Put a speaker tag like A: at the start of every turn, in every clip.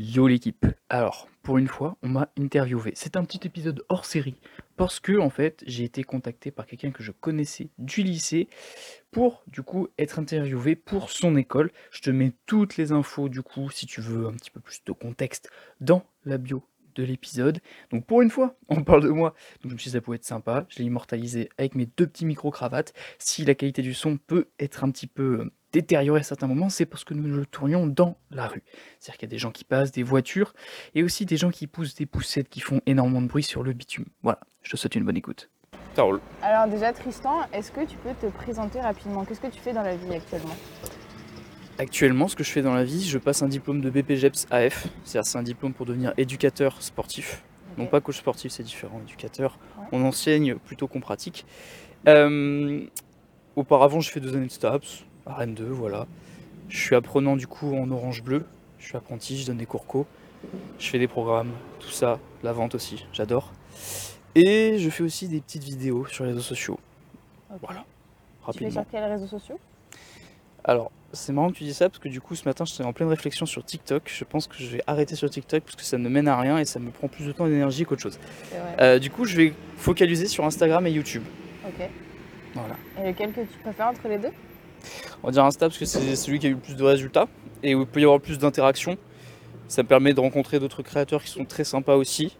A: Yo l'équipe. Alors, pour une fois, on m'a interviewé. C'est un petit épisode hors série parce que en fait, j'ai été contacté par quelqu'un que je connaissais du lycée pour du coup être interviewé pour son école. Je te mets toutes les infos du coup si tu veux un petit peu plus de contexte dans la bio de l'épisode. Donc pour une fois, on parle de moi. Donc je me suis dit ça pouvait être sympa. Je l'ai immortalisé avec mes deux petits micro cravates. Si la qualité du son peut être un petit peu détériorée à certains moments, c'est parce que nous le tournions dans la rue. C'est-à-dire qu'il y a des gens qui passent, des voitures, et aussi des gens qui poussent des poussettes qui font énormément de bruit sur le bitume. Voilà, je te souhaite une bonne écoute. Ça roule.
B: Alors déjà Tristan, est-ce que tu peux te présenter rapidement? Qu'est-ce que tu fais dans la vie actuellement?
A: Actuellement, ce que je fais dans la vie, je passe un diplôme de BPGEPS AF. C'est-à-dire c'est un diplôme pour devenir éducateur sportif. Non pas coach sportif, c'est différent. Éducateur,
B: Ouais.
A: on enseigne plutôt qu'on pratique. Euh, auparavant, j'ai fait deux années de STAPS, à Rennes 2, voilà. Je suis apprenant du coup en orange bleu. Je suis apprenti, je donne des cours co. Je fais des programmes, tout ça, la vente aussi, j'adore. Et je fais aussi des petites vidéos sur les réseaux sociaux. Voilà,
B: Tu fais
A: rapidement.
B: sur quels réseaux sociaux?
A: Alors, c'est marrant que tu dis ça parce que du coup, ce matin, j'étais en pleine réflexion sur TikTok. Je pense que je vais arrêter sur TikTok parce que ça ne mène à rien et ça me prend plus de temps et d'énergie qu'autre chose. Euh, du coup, je vais focaliser sur Instagram et YouTube.
B: Ok.
A: Voilà.
B: Et lequel que tu préfères entre les deux?
A: On va dire Insta parce que c'est celui qui a eu le plus de résultats et où il peut y avoir plus d'interactions. Ça me permet de rencontrer d'autres créateurs qui sont très sympas aussi.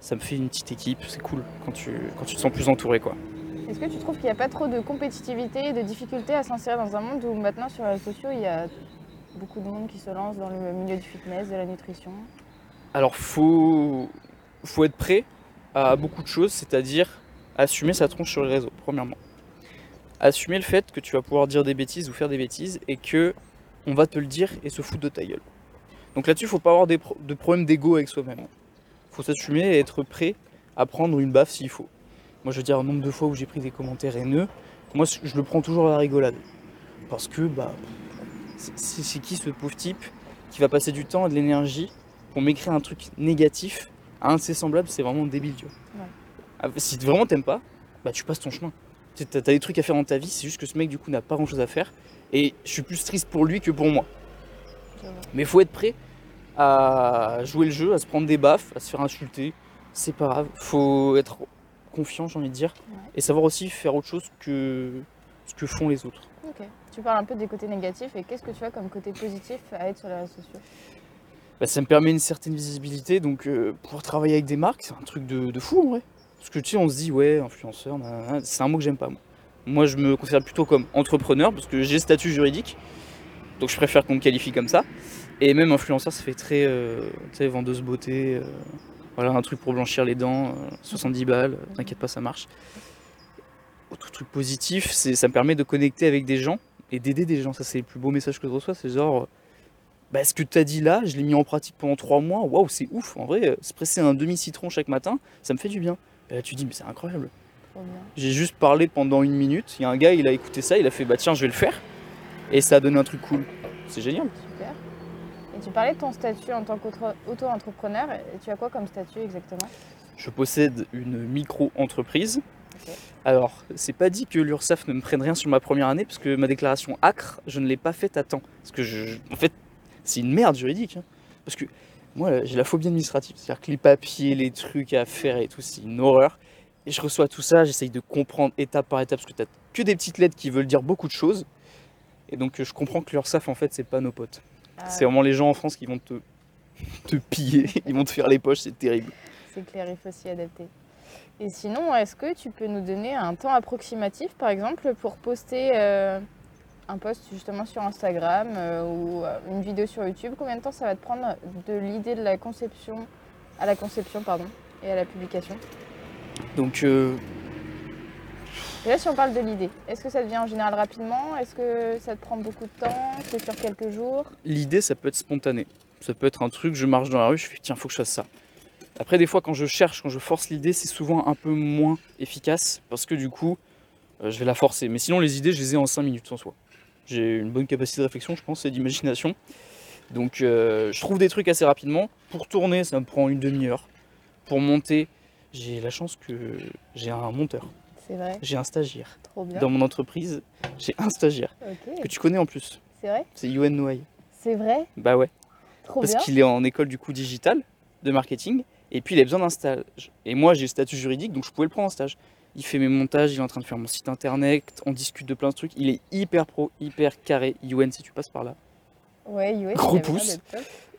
A: Ça me fait une petite équipe, c'est cool quand tu, quand tu te sens plus entouré quoi.
B: Est-ce que tu trouves qu'il n'y a pas trop de compétitivité et de difficulté à s'insérer dans un monde où maintenant sur les réseaux sociaux il y a beaucoup de monde qui se lance dans le milieu du fitness, de la nutrition?
A: Alors faut, faut être prêt à beaucoup de choses, c'est-à-dire assumer sa tronche sur les réseaux, premièrement. Assumer le fait que tu vas pouvoir dire des bêtises ou faire des bêtises et que on va te le dire et se foutre de ta gueule. Donc là-dessus, faut pas avoir des pro- de problèmes d'ego avec soi-même. Faut s'assumer et être prêt à prendre une baffe s'il faut. Moi, je veux dire, un nombre de fois où j'ai pris des commentaires haineux, moi, je le prends toujours à la rigolade. Parce que, bah, c'est- qui ce pauvre type qui va passer du temps et de l'énergie pour m'écrire un truc négatif à un de ses semblables, c'est vraiment débile, tu vois.
B: Ouais.
A: Ah, Si vraiment t'aimes pas, bah tu passes ton chemin. T'as des trucs à faire dans ta vie, c'est juste que ce mec du coup n'a pas grand chose à faire. Et je suis plus triste pour lui que pour moi. Mais faut être prêt à jouer le jeu, à se prendre des baffes, à se faire insulter. C'est pas grave. Faut être confiant, j'ai envie de dire.
B: Ouais.
A: Et savoir aussi faire autre chose que ce que font les autres.
B: Ok. Tu parles un peu des côtés négatifs et qu'est-ce que tu as comme côté positif à être sur les réseaux sociaux?
A: Bah, ça me permet une certaine visibilité, donc euh, pouvoir travailler avec des marques, c'est un truc de, de fou en vrai. Parce que tu sais, on se dit, ouais, influenceur, c'est un mot que j'aime pas moi. Moi, je me considère plutôt comme entrepreneur, parce que j'ai statut juridique, donc je préfère qu'on me qualifie comme ça. Et même influenceur, ça fait très, euh, tu sais, vendeuse beauté, euh, voilà, un truc pour blanchir les dents, euh, 70 balles, euh, t'inquiète pas, ça marche. Autre truc positif, c'est ça me permet de connecter avec des gens et d'aider des gens. Ça, c'est le plus beau message que je reçois, c'est genre, bah, ce que tu as dit là, je l'ai mis en pratique pendant trois mois. Waouh, c'est ouf. En vrai, se presser un demi-citron chaque matin, ça me fait du bien. Et là, tu dis, mais c'est incroyable. J'ai juste parlé pendant une minute. Il y a un gars, il a écouté ça, il a fait, bah tiens, je vais le faire. Et ça a donné un truc cool. C'est génial.
B: Super. Et tu parlais de ton statut en tant qu'auto-entrepreneur. Et tu as quoi comme statut exactement?
A: Je possède une micro-entreprise. Alors, c'est pas dit que l'URSSAF ne me prenne rien sur ma première année, parce que ma déclaration ACRE, je ne l'ai pas faite à temps. Parce que, je, en fait, c'est une merde juridique. hein. Parce que moi, j'ai la phobie administrative. C'est-à-dire que les papiers, les trucs à faire et tout, c'est une horreur. Et je reçois tout ça, j'essaye de comprendre étape par étape, parce que t'as que des petites lettres qui veulent dire beaucoup de choses. Et donc, euh, je comprends que l'URSSAF, en fait, c'est pas nos potes.
B: Ah,
A: C'est vraiment les gens en France qui vont te, te piller, ils vont te faire les poches, c'est terrible.
B: C'est clair, il faut s'y adapter. Et sinon, est-ce que tu peux nous donner un temps approximatif, par exemple, pour poster euh, un post justement sur Instagram euh, ou euh, une vidéo sur YouTube Combien de temps ça va te prendre de l'idée de la conception à la conception pardon, et à la publication?
A: Donc, euh,
B: Et là, si on parle de l'idée, est-ce que ça devient en général rapidement? Est-ce que ça te prend beaucoup de temps? C'est sur quelques jours?
A: L'idée, ça peut être spontané. Ça peut être un truc, je marche dans la rue, je fais tiens, faut que je fasse ça. Après, des fois, quand je cherche, quand je force l'idée, c'est souvent un peu moins efficace parce que du coup, euh, je vais la forcer. Mais sinon, les idées, je les ai en 5 minutes en soi. J'ai une bonne capacité de réflexion, je pense, et d'imagination. Donc, euh, je trouve des trucs assez rapidement. Pour tourner, ça me prend une demi-heure. Pour monter, j'ai la chance que j'ai un monteur,
B: C'est vrai,
A: j'ai un stagiaire.
B: trop bien.
A: Dans mon entreprise, j'ai un stagiaire que tu connais en plus.
B: c'est vrai?
A: C'est Yoann Noailles.
B: C'est vrai?
A: Bah ouais.
B: Trop
A: parce qu'il est en école du coup digitale de marketing et puis il a besoin d'un stage. Et moi j'ai le statut juridique donc je pouvais le prendre en stage. Il fait mes montages, il est en train de faire mon site internet, on discute de plein de trucs. Il est hyper pro, hyper carré. UN si tu passes par là.
B: Ouais,
A: Gros pouce.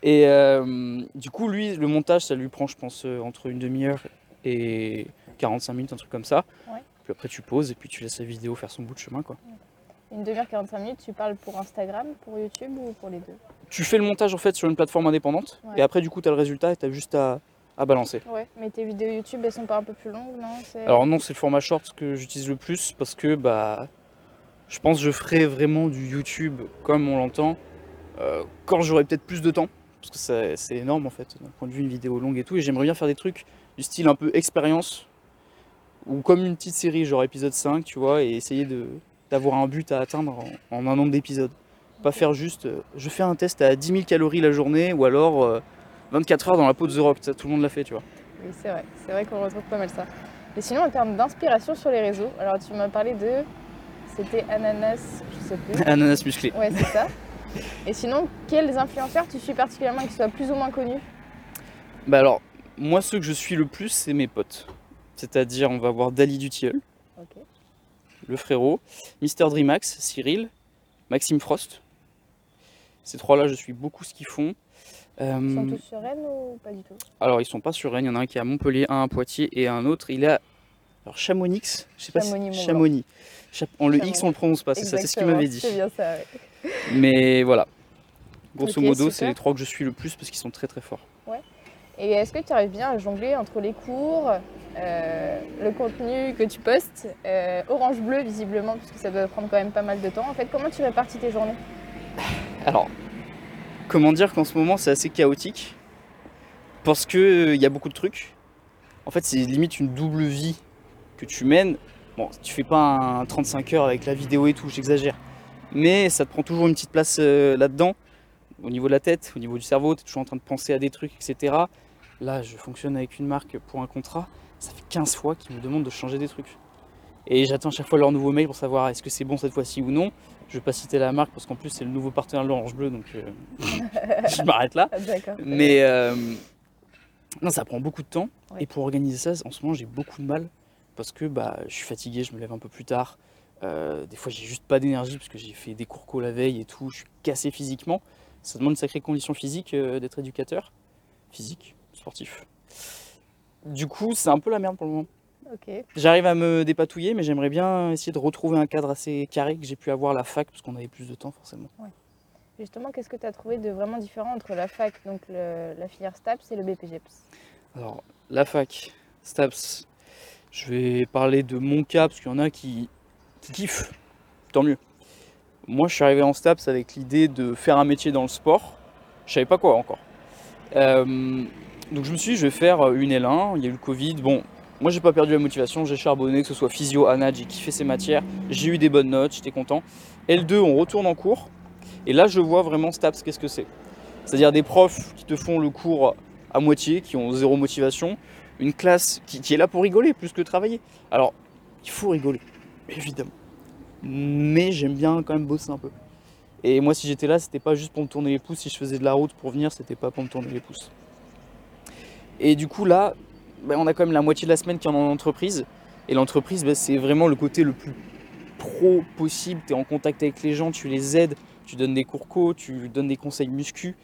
A: Et euh, du coup lui le montage ça lui prend je pense euh, entre une demi-heure et 45 minutes un truc comme ça.
B: Ouais.
A: Puis après tu poses et puis tu laisses la vidéo faire son bout de chemin quoi.
B: Une demi-heure, 45 minutes, tu parles pour Instagram, pour YouTube ou pour les deux?
A: Tu fais le montage en fait sur une plateforme indépendante
B: Ouais.
A: et après du coup tu as le résultat et tu as juste à, à balancer.
B: Ouais, mais tes vidéos YouTube, elles sont pas un peu plus longues, non?
A: Alors non, c'est le format short que j'utilise le plus parce que bah je pense que je ferai vraiment du YouTube comme on l'entend euh, quand j'aurai peut-être plus de temps parce que c'est énorme en fait d'un point de vue une vidéo longue et tout et j'aimerais bien faire des trucs du style un peu expérience ou comme une petite série genre épisode 5 tu vois et essayer d'avoir un but à atteindre en, en un nombre d'épisodes. Pas faire juste euh, je fais un test à 10 000 calories la journée ou alors euh, 24 heures dans la peau de The Rock, tout le monde l'a fait tu vois.
B: Oui, c'est vrai. C'est vrai qu'on retrouve pas mal ça. Et sinon, en termes d'inspiration sur les réseaux, alors tu m'as parlé de. C'était Ananas, je sais plus.
A: Ananas musclé.
B: Ouais, c'est ça. Et sinon, quels influenceurs tu suis particulièrement qui soient plus ou moins connus?
A: Bah alors, moi ceux que je suis le plus, c'est mes potes. C'est-à-dire, on va voir Dali du Tilleul,
B: Ok.
A: le frérot, Mister Dreamax, Cyril, Maxime Frost. Ces trois-là, je suis beaucoup ce qu'ils font. Euh,
B: Ils sont tous sur Rennes ou pas du tout
A: alors, ils sont pas sur Rennes, il y en a un qui est à Montpellier, un à Poitiers et un autre, il est à alors, Chamonix. Je sais pas si
B: Chamonix-Mont-Blanc.
A: Chamonix. Cha- on, le X,
B: Chamonix.
A: on le prononce pas, c'est ça, c'est ce qu'il m'avait dit.
B: C'est bien ça, ouais.
A: Mais voilà. Grosso modo, c'est les trois que je suis le plus parce qu'ils sont très très forts.
B: Et est-ce que tu arrives bien à jongler entre les cours, euh, le contenu que tu postes, euh, Orange Bleu visiblement, puisque ça doit prendre quand même pas mal de temps. En fait, comment tu répartis tes journées?
A: Alors, comment dire qu'en ce moment c'est assez chaotique parce que il y a beaucoup de trucs. En fait, c'est limite une double vie que tu mènes. Bon, tu fais pas un 35 heures avec la vidéo et tout, j'exagère. Mais ça te prend toujours une petite place euh, là-dedans, au niveau de la tête, au niveau du cerveau, tu es toujours en train de penser à des trucs, etc. Là, je fonctionne avec une marque pour un contrat. Ça fait 15 fois qu'ils me demandent de changer des trucs. Et j'attends chaque fois leur nouveau mail pour savoir est-ce que c'est bon cette fois-ci ou non. Je vais pas citer la marque parce qu'en plus c'est le nouveau partenaire de l'Orange Bleu, donc euh, je m'arrête là. Mais euh, non, ça prend beaucoup de temps.
B: Ouais.
A: Et pour organiser ça, en ce moment, j'ai beaucoup de mal parce que bah, je suis fatigué, je me lève un peu plus tard. Euh, des fois, j'ai juste pas d'énergie parce que j'ai fait des cours co la veille et tout. Je suis cassé physiquement. Ça demande une sacrée condition physique d'être éducateur, physique, sportif. Du coup, c'est un peu la merde pour le moment. J'arrive à me dépatouiller, mais j'aimerais bien essayer de retrouver un cadre assez carré que j'ai pu avoir à la fac parce qu'on avait plus de temps forcément.
B: Justement, qu'est-ce que tu as trouvé de vraiment différent entre la fac, donc le- la filière STAPS et le BPGEPS?
A: Alors, la fac, STAPS, je vais parler de mon cas parce qu'il y en a qui, qui kiffent, tant mieux. Moi, je suis arrivé en STAPS avec l'idée de faire un métier dans le sport. Je savais pas quoi encore. Euh, donc, je me suis dit, je vais faire une L1. Il y a eu le Covid. Bon, moi, j'ai pas perdu la motivation. J'ai charbonné, que ce soit physio, anat, j'ai kiffé ces matières. J'ai eu des bonnes notes, j'étais content. L2, on retourne en cours. Et là, je vois vraiment STAPS, qu'est-ce que c'est? C'est-à-dire des profs qui te font le cours à moitié, qui ont zéro motivation, une classe qui, qui est là pour rigoler plus que travailler. Alors, il faut rigoler, évidemment. Mais j'aime bien quand même bosser un peu. Et moi, si j'étais là, c'était pas juste pour me tourner les pouces. Si je faisais de la route pour venir, c'était pas pour me tourner les pouces. Et du coup, là, ben, on a quand même la moitié de la semaine qui est en entreprise. Et l'entreprise, ben, c'est vraiment le côté le plus pro possible. Tu es en contact avec les gens, tu les aides, tu donnes des cours co, tu donnes des conseils muscu.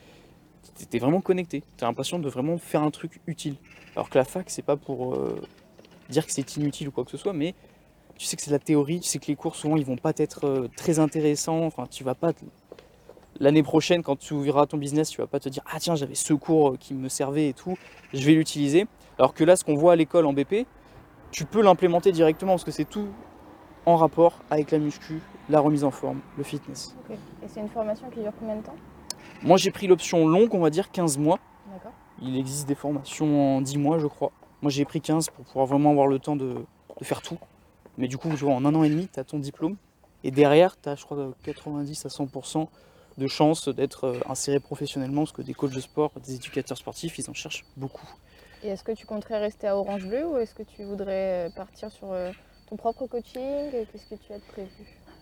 A: Tu es vraiment connecté. Tu as l'impression de vraiment faire un truc utile. Alors que la fac, c'est pas pour euh, dire que c'est inutile ou quoi que ce soit, mais tu sais que c'est la théorie, tu sais que les cours souvent ils vont pas être euh, très intéressants. Enfin, tu vas pas l'année prochaine quand tu ouvriras ton business, tu vas pas te dire ah tiens j'avais ce cours qui me servait et tout, je vais l'utiliser. Alors que là, ce qu'on voit à l'école en BP, tu peux l'implémenter directement parce que c'est tout en rapport avec la muscu, la remise en forme, le fitness.
B: Et c'est une formation qui dure combien de temps?
A: Moi j'ai pris l'option longue, on va dire 15 mois.
B: D'accord.
A: Il existe des formations en 10 mois, je crois. Moi, j'ai pris 15 pour pouvoir vraiment avoir le temps de, de faire tout. Mais du coup, je vois, en un an et demi, tu as ton diplôme. Et derrière, tu as, je crois, de 90 à 100% de chances d'être euh, inséré professionnellement. Parce que des coachs de sport, des éducateurs sportifs, ils en cherchent beaucoup.
B: Et est-ce que tu compterais rester à Orange Bleu ou est-ce que tu voudrais euh, partir sur euh, ton propre coaching Qu'est-ce que tu as de prévu?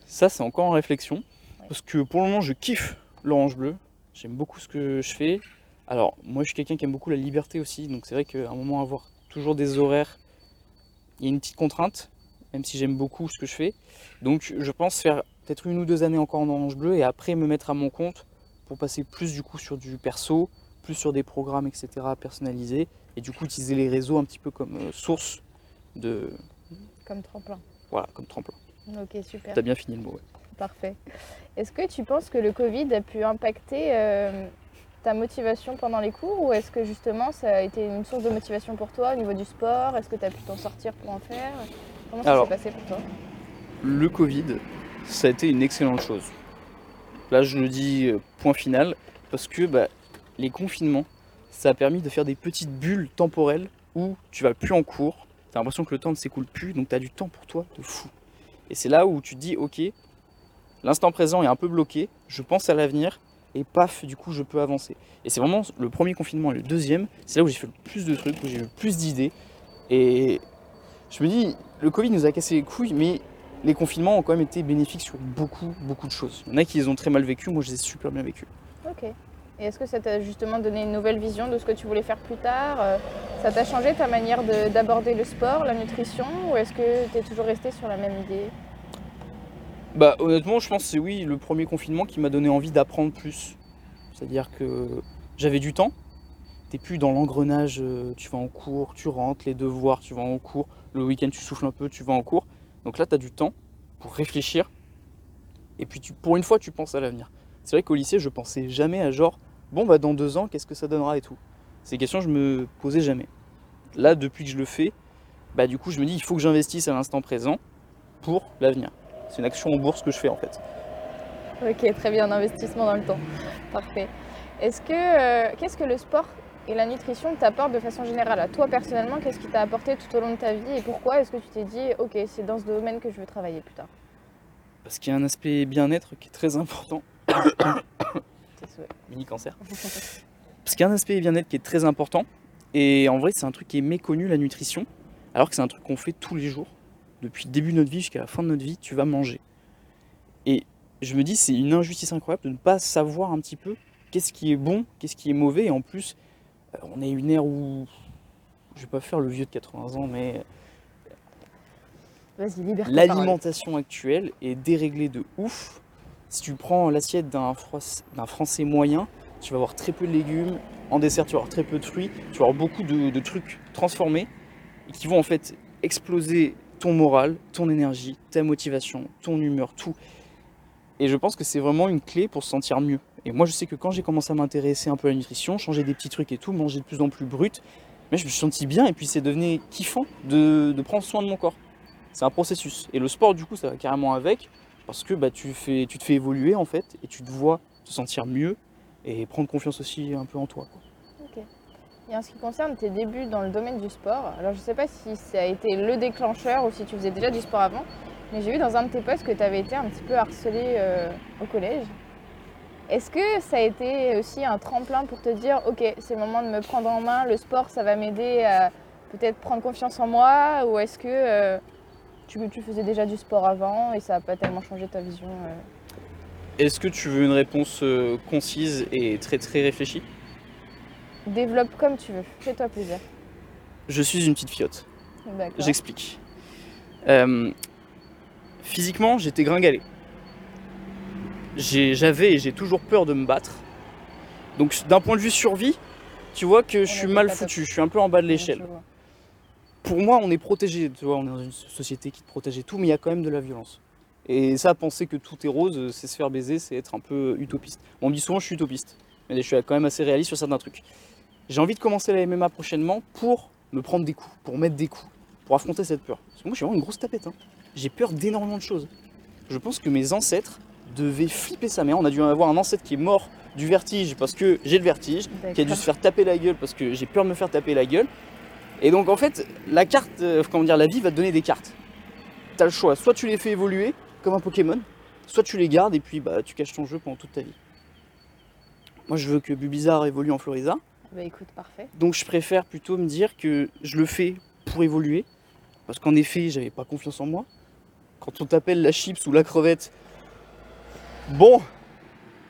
A: Ça, c'est encore en réflexion.
B: Ouais.
A: Parce que pour le moment, je kiffe l'orange bleu. J'aime beaucoup ce que je fais. Alors, moi, je suis quelqu'un qui aime beaucoup la liberté aussi, donc c'est vrai qu'à un moment, avoir toujours des horaires, il y a une petite contrainte, même si j'aime beaucoup ce que je fais. Donc, je pense faire peut-être une ou deux années encore en orange bleu et après me mettre à mon compte pour passer plus du coup sur du perso, plus sur des programmes, etc. personnalisés et du coup utiliser les réseaux un petit peu comme euh, source de.
B: Comme tremplin.
A: Voilà, comme tremplin.
B: Ok, super.
A: T'as bien fini le mot, ouais.
B: Parfait. Est-ce que tu penses que le Covid a pu impacter euh, ta motivation pendant les cours ou est-ce que justement ça a été une source de motivation pour toi au niveau du sport? Est-ce que tu as pu t'en sortir pour en faire? Comment ça s'est passé pour toi?
A: Le Covid, ça a été une excellente chose. Là, je le dis euh, point final, parce que bah, les confinements, ça a permis de faire des petites bulles temporelles où tu vas plus en cours, tu as l'impression que le temps ne s'écoule plus, donc tu as du temps pour toi de fou. Et c'est là où tu te dis, ok, l'instant présent est un peu bloqué, je pense à l'avenir, et paf, du coup, je peux avancer. Et c'est vraiment le premier confinement et le deuxième, c'est là où j'ai fait le plus de trucs, où j'ai eu le plus d'idées. Et je me dis, le Covid nous a cassé les couilles, mais les confinements ont quand même été bénéfiques sur beaucoup, beaucoup de choses. Il y en a qui les ont très mal vécu, moi je les ai super bien vécus.
B: Ok. Et est-ce que ça t'a justement donné une nouvelle vision de ce que tu voulais faire plus tard Euh, Ça t'a changé ta manière de- d'aborder le sport, la nutrition Ou est-ce que tu es toujours resté sur la même idée?
A: Bah honnêtement, je pense que c'est oui, le premier confinement qui m'a donné envie d'apprendre plus. C'est-à-dire que j'avais du temps. T'es plus dans l'engrenage, euh, tu vas en cours, tu rentres, les devoirs, tu vas en cours, le week-end tu souffles un peu, tu vas en cours. Donc là, tu as du temps pour réfléchir. Et puis pour une fois, tu penses à l'avenir. C'est vrai qu'au lycée, je pensais jamais à genre, bon bah dans deux ans, qu'est-ce que ça donnera et tout? Ces questions, je me posais jamais. Là, depuis que je le fais, bah du coup, je me dis, il faut que j'investisse à l'instant présent pour l'avenir. C'est une action en bourse que je fais en fait.
B: Ok, très bien, investissement dans le temps. Parfait. Est-ce que euh, qu'est-ce que le sport et la nutrition t'apportent de façon générale? À toi personnellement Qu'est-ce qui t'a apporté tout au long de ta vie et pourquoi est-ce que tu t'es dit ok c'est dans ce domaine que je veux travailler plus tard?
A: Parce qu'il y a un aspect bien-être qui est très important. Mini cancer. Parce qu'il y a un aspect bien-être qui est très important. Et en vrai, c'est un truc qui est méconnu, la nutrition. Alors que c'est un truc qu'on fait tous les jours. Depuis le début de notre vie jusqu'à la fin de notre vie, tu vas manger. Et je me dis, c'est une injustice incroyable de ne pas savoir un petit peu qu'est-ce qui est bon, qu'est-ce qui est mauvais. Et en plus, euh, on est une ère où. Je vais pas faire le vieux de 80 ans, mais. L'alimentation actuelle est déréglée de ouf. Si tu prends l'assiette d'un Français moyen, tu vas avoir très peu de légumes. En dessert, tu vas avoir très peu de fruits. Tu vas avoir beaucoup de, trucs transformés qui vont en fait exploser ton moral, ton énergie, ta motivation, ton humeur, tout. Et je pense que c'est vraiment une clé pour se sentir mieux. Et moi, je sais que quand j'ai commencé à m'intéresser un peu à la nutrition, changer des petits trucs et tout, manger de plus en plus brut, mais je me suis senti bien et puis c'est devenu kiffant de prendre soin de mon corps. C'est un processus. Et le sport, du coup, ça va carrément avec, parce que bah, tu, te fais évoluer, en fait, et tu te vois te sentir mieux, et prendre confiance aussi un peu en toi.
B: Et en ce qui concerne tes débuts dans le domaine du sport, alors je sais pas si ça a été le déclencheur ou si tu faisais déjà du sport avant, mais j'ai vu dans un de tes posts que tu avais été un petit peu harcelé euh, au collège. Est-ce que ça a été aussi un tremplin pour te dire ok c'est le moment de me prendre en main, le sport ça va m'aider à peut-être prendre confiance en moi ou est-ce que euh, tu, tu faisais déjà du sport avant et ça n'a pas tellement changé ta vision euh
A: Est-ce que tu veux une réponse euh, concise et très très réfléchie?
B: Développe comme tu veux, fais-toi plaisir.
A: Je suis une petite fiotte.
B: D'accord.
A: J'explique. Euh, physiquement, j'étais gringalé. J'avais et j'ai toujours peur de me battre. Donc d'un point de vue survie, tu vois que je suis mal foutu, je suis un peu en bas de l'échelle. Pour moi, on est protégé, tu vois, on est dans une société qui te protège et tout, mais il y a quand même de la violence. Et ça, penser que tout est rose, c'est se faire baiser, c'est être un peu utopiste. On me dit souvent que je suis utopiste, mais je suis quand même assez réaliste sur certains trucs. J'ai envie de commencer la MMA prochainement pour me prendre des coups, pour mettre des coups, pour affronter cette peur. Parce que moi, je suis vraiment une grosse tapette. hein. J'ai peur d'énormément de choses. Je pense que mes ancêtres devaient flipper sa mère. On a dû avoir un ancêtre qui est mort du vertige parce que j'ai le vertige, qui a dû se faire taper la gueule parce que j'ai peur de me faire taper la gueule. Et donc en fait, la carte, euh, comment dire, la vie va te donner des cartes. T'as le choix, soit tu les fais évoluer comme un Pokémon, soit tu les gardes et puis bah tu caches ton jeu pendant toute ta vie. Moi je veux que Bulbizarre évolue en Florisa,
B: Bah écoute, parfait.
A: donc je préfère plutôt me dire que je le fais pour évoluer, parce qu'en effet j'avais pas confiance en moi. Quand on t'appelle la chips ou la crevette, bon,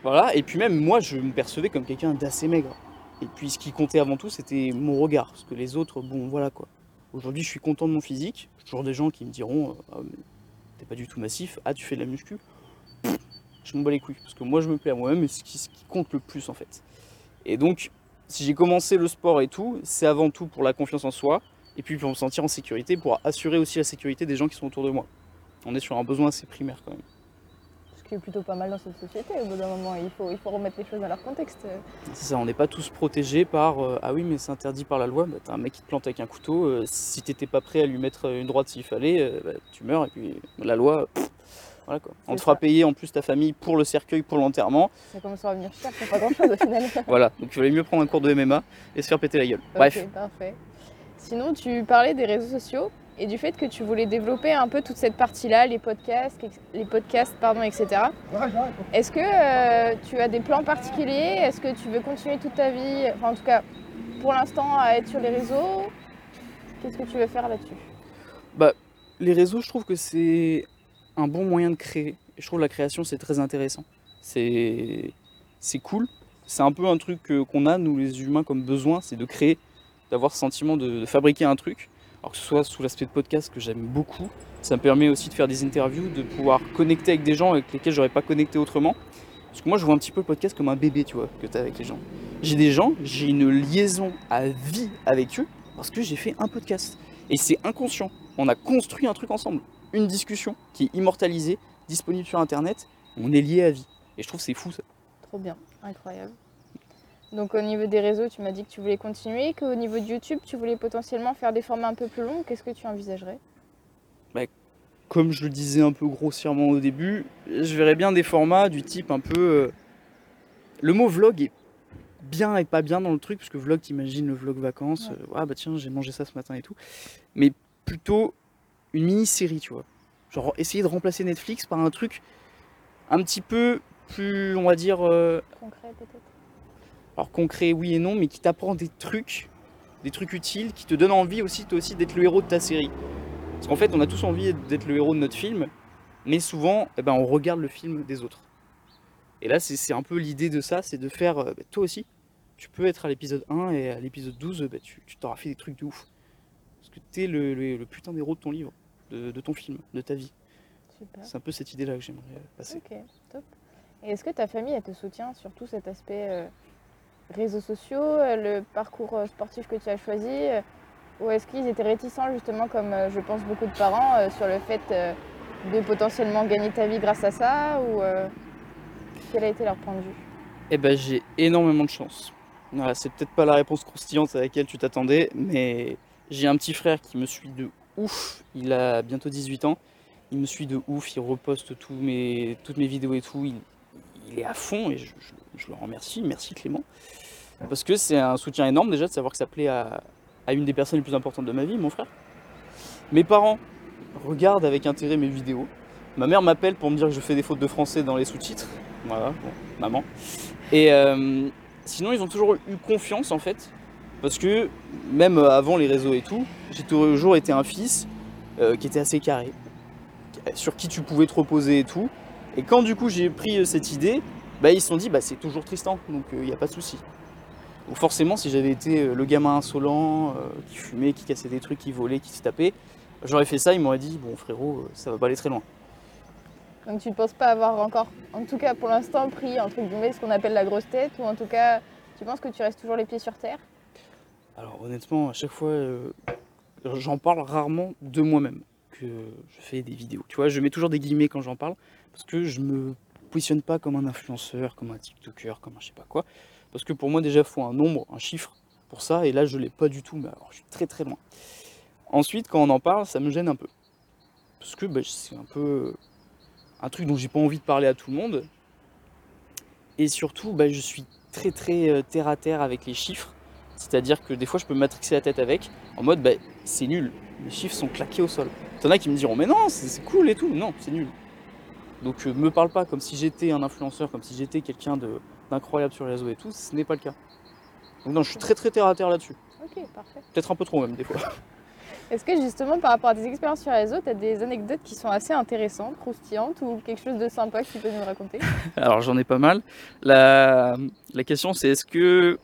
A: voilà, et puis même moi je me percevais comme quelqu'un d'assez maigre. Et puis ce qui comptait avant tout, c'était mon regard. Parce que les autres, bon, voilà quoi. Aujourd'hui, je suis content de mon physique. Toujours des gens qui me diront euh, Ah, T'es pas du tout massif. Ah, tu fais de la muscu. Je m'en bats les couilles. Parce que moi, je me plais à moi-même c'est ce qui, ce qui compte le plus en fait. Et donc, si j'ai commencé le sport et tout, c'est avant tout pour la confiance en soi. Et puis pour me sentir en sécurité, pour assurer aussi la sécurité des gens qui sont autour de moi. On est sur un besoin assez primaire quand même.
B: Ce qui est plutôt pas mal dans cette société. Au bout d'un moment, il faut, il faut remettre les choses dans leur contexte.
A: C'est ça, on n'est pas tous protégés par euh, ah oui mais c'est interdit par la loi, bah, t'as un mec qui te plante avec un couteau, euh, si t'étais pas prêt à lui mettre une droite s'il fallait, euh, bah, tu meurs et puis la loi, pff, voilà quoi. On te fera
B: ça.
A: payer en plus ta famille pour le cercueil, pour l'enterrement,
B: Ça commence à revenir cher, c'est pas grand chose au final.
A: voilà. Donc il valait mieux prendre un cours de MMA et se faire péter la gueule. Bref,
B: parfait. Sinon, tu parlais des réseaux sociaux et du fait que tu voulais développer un peu toute cette partie-là, les podcasts, les podcasts, pardon, etc. Est-ce que euh, tu as des plans particuliers? Est-ce que tu veux continuer toute ta vie, enfin en tout cas pour l'instant, à être sur les réseaux? Qu'est-ce que tu veux faire là-dessus?
A: Les réseaux, je trouve que c'est un bon moyen de créer. Je trouve la création, c'est très intéressant. C'est c'est cool. C'est un peu un truc euh, qu'on a, nous les humains, comme besoin, c'est de créer, d'avoir ce sentiment de, de fabriquer un truc. Alors que ce soit sous l'aspect de podcast que j'aime beaucoup, ça me permet aussi de faire des interviews, de pouvoir connecter avec des gens avec lesquels j'aurais pas connecté autrement. Parce que moi, je vois un petit peu le podcast comme un bébé, tu vois, que tu as avec les gens. J'ai des gens, j'ai une liaison à vie avec eux parce que j'ai fait un podcast. Et c'est inconscient. On a construit un truc ensemble. Une discussion qui est immortalisée, disponible sur Internet. On est lié à vie. Et je trouve c'est fou ça.
B: Trop bien, incroyable. Donc au niveau des réseaux, tu m'as dit que tu voulais continuer, qu'au niveau de YouTube, tu voulais potentiellement faire des formats un peu plus longs. Qu'est-ce que tu envisagerais?
A: Comme je le disais un peu grossièrement au début, je verrais bien des formats du type un peu. euh, Le mot vlog est bien et pas bien dans le truc, parce que vlog, t'imagines le vlog vacances.
B: Ouais.
A: euh, ah bah tiens, j'ai mangé ça ce matin et tout. Mais plutôt une mini-série, tu vois. Genre essayer de remplacer Netflix par un truc un petit peu plus, on va dire. euh,
B: Concret peut-être?
A: Alors concret oui et non, mais qui t'apprend des trucs, des trucs utiles, qui te donnent envie aussi toi aussi d'être le héros de ta série. Parce qu'en fait, on a tous envie d'être le héros de notre film, mais souvent, eh ben, on regarde le film des autres. Et là, c'est un peu l'idée de ça, c'est de faire, euh, bah, toi aussi, tu peux être à l'épisode 1 et à l'épisode 12, bah, tu t'auras fait des trucs de ouf. Parce que t'es le, le, le putain d'héros de ton livre, de, de ton film, de ta vie. C'est un peu cette idée-là que j'aimerais euh, passer.
B: Ok, top. Et est-ce que ta famille, elle te soutient sur tout cet aspect euh, réseaux sociaux, euh, le parcours euh, sportif que tu as choisi euh, Ou est-ce qu'ils étaient réticents, justement, comme je pense beaucoup de parents, sur le fait de potentiellement gagner ta vie grâce à ça Ou quel a été leur point de vue?
A: Eh ben, j'ai énormément de chance. Voilà, c'est peut-être pas la réponse croustillante à laquelle tu t'attendais, mais j'ai un petit frère qui me suit de ouf. Il a bientôt 18 ans. Il me suit de ouf. Il reposte toutes mes vidéos et tout. Il est à fond et je, le remercie. Merci Clément. Parce que c'est un soutien énorme déjà de savoir que ça plaît à, à une des personnes les plus importantes de ma vie, mon frère. Mes parents regardent avec intérêt mes vidéos. Ma mère m'appelle pour me dire que je fais des fautes de français dans les sous-titres. Voilà, bon, maman. Et euh, sinon, ils ont toujours eu confiance en fait. Parce que même avant les réseaux et tout, j'ai toujours été un fils euh, qui était assez carré. Sur qui tu pouvais te reposer et tout. Et quand du coup j'ai pris euh, cette idée, bah, ils se sont dit bah, c'est toujours Tristan, donc il n'y a pas de souci. Donc forcément, si j'avais été euh, le gamin insolent, euh, qui fumait, qui cassait des trucs, qui volait, qui se tapait, j'aurais fait ça, ils m'auraient dit bon frérot, euh, ça va pas aller très loin.
B: Donc tu ne penses pas avoir encore, en tout cas pour l'instant, pris entre guillemets ce qu'on appelle la grosse tête Ou en tout cas, tu penses que tu restes toujours les pieds sur terre?
A: Alors honnêtement, à chaque fois, euh, j'en parle rarement de moi-même que je fais des vidéos. Tu vois, je mets toujours des guillemets quand j'en parle parce que je me positionne pas comme un influenceur, comme un TikToker, comme un je sais pas quoi. Parce que pour moi déjà, il faut un nombre, un chiffre pour ça, et là je l'ai pas du tout. Mais alors, je suis très très loin. Ensuite, quand on en parle, ça me gêne un peu parce que bah, c'est un peu un truc dont j'ai pas envie de parler à tout le monde. Et surtout, bah, je suis très très euh, terre à terre avec les chiffres. C'est-à-dire que des fois, je peux matrixer la tête avec, en mode, bah, c'est nul. Les chiffres sont claqués au sol. T'en as qui me diront, mais non, c'est c'est cool et tout. Non, c'est nul. Donc, euh, me parle pas comme si j'étais un influenceur, comme si j'étais quelqu'un d'incroyable sur les réseaux et tout. Ce n'est pas le cas. Donc, non, je suis très très terre à terre là-dessus.
B: Ok, parfait.
A: Peut-être un peu trop même, des fois.
B: Est-ce que justement par rapport à tes expériences sur les réseaux, tu as des anecdotes qui sont assez intéressantes, croustillantes ou quelque chose de sympa que tu peux nous raconter?
A: Alors, j'en ai pas mal. La, la question, c'est est-ce que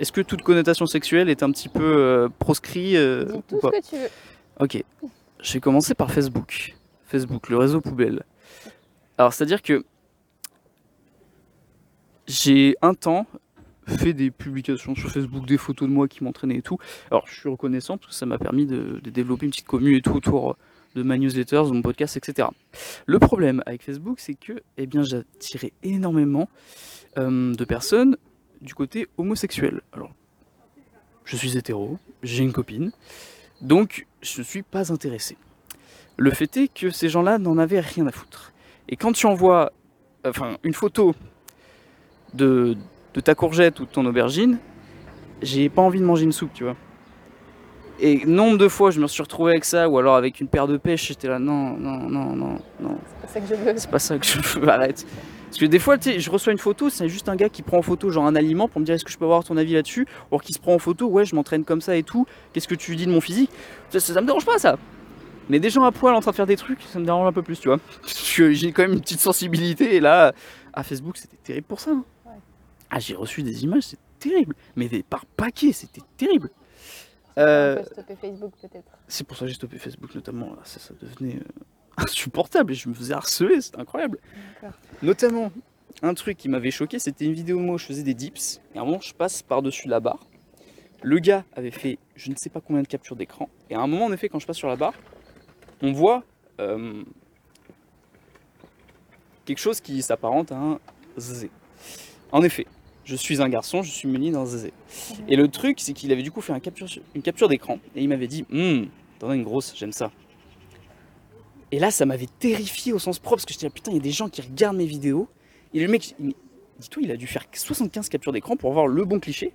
A: Est-ce que toute connotation sexuelle est un petit peu euh, proscrit euh,
B: Dis
A: ou
B: tout
A: pas?
B: ce que tu veux.
A: Ok. Je vais commencer par Facebook. Facebook, le réseau poubelle. Alors, c'est-à-dire que j'ai un temps fait des publications sur Facebook, des photos de moi qui m'entraînaient et tout. Alors, je suis reconnaissant parce que ça m'a permis de, développer une petite commune et tout autour de ma newsletter, de mon podcast, etc. Le problème avec Facebook, c'est que eh bien, j'attirais énormément euh, de personnes du côté homosexuel. Alors, je suis hétéro, j'ai une copine, donc je ne suis pas intéressé. Le fait est que ces gens-là n'en avaient rien à foutre. Et quand tu envoies enfin, une photo de, de ta courgette ou de ton aubergine, j'ai pas envie de manger une soupe, tu vois. Et nombre de fois, je me suis retrouvé avec ça, ou alors avec une paire de pêches, j'étais là, non, non, non, non, non,
B: C'est pas ça que je veux.
A: c'est pas ça que je veux, arrête. Parce que des fois, tu sais, je reçois une photo, c'est juste un gars qui prend en photo genre un aliment pour me dire est-ce que je peux avoir ton avis là-dessus? Ou alors qui se prend en photo, ouais, je m'entraîne comme ça et tout, qu'est-ce que tu dis de mon physique? Ça, ça, ça me dérange pas ça. Mais des gens à poil en train de faire des trucs, ça me dérange un peu plus, tu vois. Parce que j'ai quand même une petite sensibilité et là, à Facebook, c'était terrible pour ça. hein.
B: Ouais.
A: Ah, j'ai reçu des images, c'est terrible. Mais des par paquet, c'était terrible. Euh,
B: stopper Facebook peut-être.
A: c'est pour ça que j'ai stoppé Facebook notamment. Là, ça, ça devenait euh, insupportable et je me faisais harceler, c'était incroyable.
B: D'accord.
A: Notamment, un truc qui m'avait choqué, c'était une vidéo où moi je faisais des dips. Et à un moment, je passe par-dessus la barre. Le gars avait fait je ne sais pas combien de captures d'écran. Et à un moment, en effet, quand je passe sur la barre, on voit euh, quelque chose qui s'apparente à un zé. En effet, je suis un garçon, je suis muni d'un zé. Et le truc, c'est qu'il avait du coup fait un capture, une capture d'écran. Et il m'avait dit Hum, t'en as une grosse, j'aime ça. Et là, ça m'avait terrifié au sens propre, parce que je disais, putain, il y a des gens qui regardent mes vidéos. Et le mec, dis-toi, il a dû faire 75 captures d'écran pour avoir le bon cliché.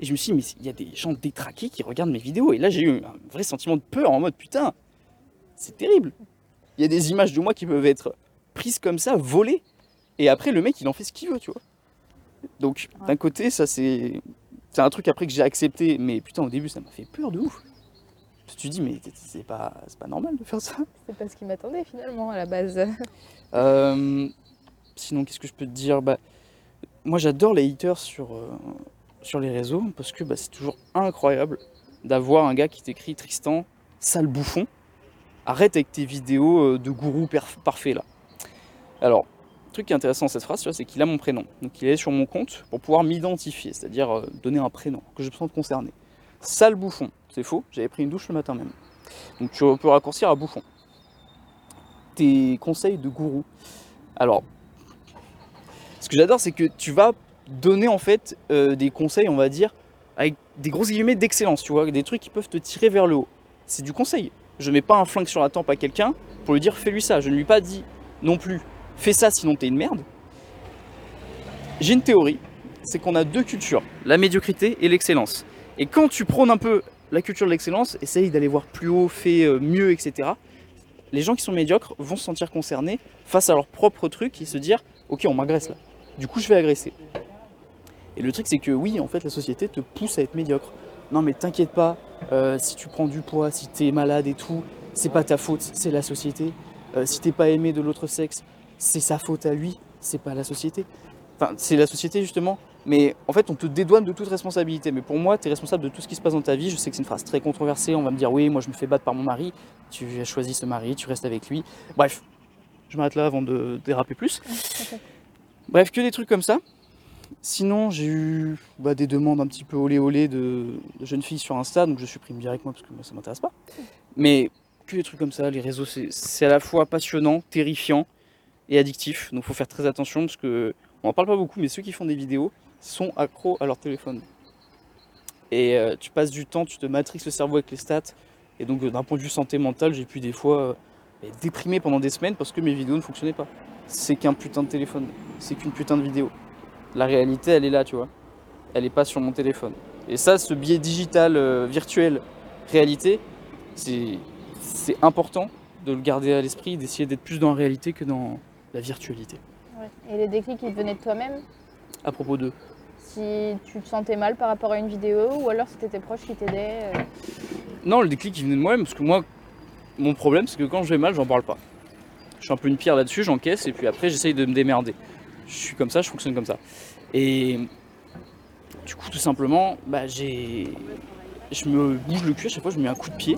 A: Et je me suis dit, mais il y a des gens détraqués qui regardent mes vidéos. Et là, j'ai eu un vrai sentiment de peur en mode, putain, c'est terrible. Il y a des images de moi qui peuvent être prises comme ça, volées. Et après, le mec, il en fait ce qu'il veut, tu vois. Donc,
B: Ouais.
A: d'un côté, ça, c'est c'est un truc après que j'ai accepté. Mais putain, au début, ça m'a fait peur de ouf. Tu te dis, mais c'est pas, c'est pas normal de faire ça.
B: C'est pas ce qui m'attendait finalement à la base.
A: Euh, sinon, qu'est-ce que je peux te dire? Bah, Moi, j'adore les haters sur, euh, sur les réseaux parce que bah, c'est toujours incroyable d'avoir un gars qui t'écrit Tristan, sale bouffon, arrête avec tes vidéos euh, de gourou parfait là. Alors, truc qui est intéressant dans cette phrase, c'est qu'il a mon prénom. Donc, il est sur mon compte pour pouvoir m'identifier, c'est-à-dire euh, donner un prénom que je me sente concerné. Sale bouffon, c'est faux, j'avais pris une douche le matin même. Donc, tu peux raccourcir à bouffon tes conseils de gourou. Alors, ce que j'adore, c'est que tu vas donner en fait euh, des conseils, on va dire, avec des grosses guillemets d'excellence, tu vois, des trucs qui peuvent te tirer vers le haut. C'est du conseil. Je mets pas un flingue sur la tempe à quelqu'un pour lui dire fais-lui ça. Je ne lui ai pas dit non plus fais ça sinon t'es une merde. J'ai une théorie, c'est qu'on a deux cultures, la médiocrité et l'excellence. Et quand tu prônes un peu la culture de l'excellence, essaye d'aller voir plus haut, fais euh, mieux, etc les gens qui sont médiocres vont se sentir concernés face à leur propre truc et se dire ok on m'agresse là du coup je vais agresser et le truc c'est que oui en fait la société te pousse à être médiocre non mais t'inquiète pas euh, si tu prends du poids si t'es malade et tout c'est pas ta faute c'est la société. Euh, si t'es pas aimé de l'autre sexe c'est sa faute à lui c'est pas la société. Enfin c'est la société justement. Mais en fait on te dédouane de toute responsabilité. Mais pour moi tu es responsable de tout ce qui se passe dans ta vie. Je sais que c'est une phrase très controversée. On va me dire oui moi je me fais battre par mon mari. Tu as choisi ce mari, tu restes avec lui. Bref, je m'arrête là avant de déraper plus. Bref, que des trucs comme ça. Sinon, j'ai eu bah, des demandes un petit peu olé olé de, jeunes filles sur Insta, donc je supprime direct moi parce que moi ça m'intéresse pas. Mais que des trucs comme ça, les réseaux c'est- c'est à la fois passionnant, terrifiant et addictif, donc faut faire très attention parce que on en parle pas beaucoup, mais ceux qui font des vidéos sont accros à leur téléphone. Et euh, tu passes du temps, tu te matrixes le cerveau avec les stats, et donc, euh, d'un point de vue santé mentale, j'ai pu des fois euh, être déprimé pendant des semaines parce que mes vidéos ne fonctionnaient pas. C'est qu'un putain de téléphone. C'est qu'une putain de vidéo. La réalité, elle est là, tu vois. Elle n'est pas sur mon téléphone. Et ça, ce biais digital, euh, virtuel, réalité, c'est important de le garder à l'esprit, d'essayer d'être plus dans la réalité que dans la virtualité.
B: Ouais. Et les déclics, ils venaient de toi-même?
A: À propos de.
B: Si tu te sentais mal par rapport à une vidéo ou alors si t'étais proche qui t'aidait euh,
A: Non, le déclic, il venait de moi-même parce que moi, mon problème, c'est que quand je vais mal, j'en parle pas. Je suis un peu une pierre là-dessus, j'encaisse et puis après, j'essaye de me démerder. Je suis comme ça, je fonctionne comme ça. Et du coup, tout simplement, bah, j'ai. Je me bouge le cul à chaque fois, je me mets un coup de pied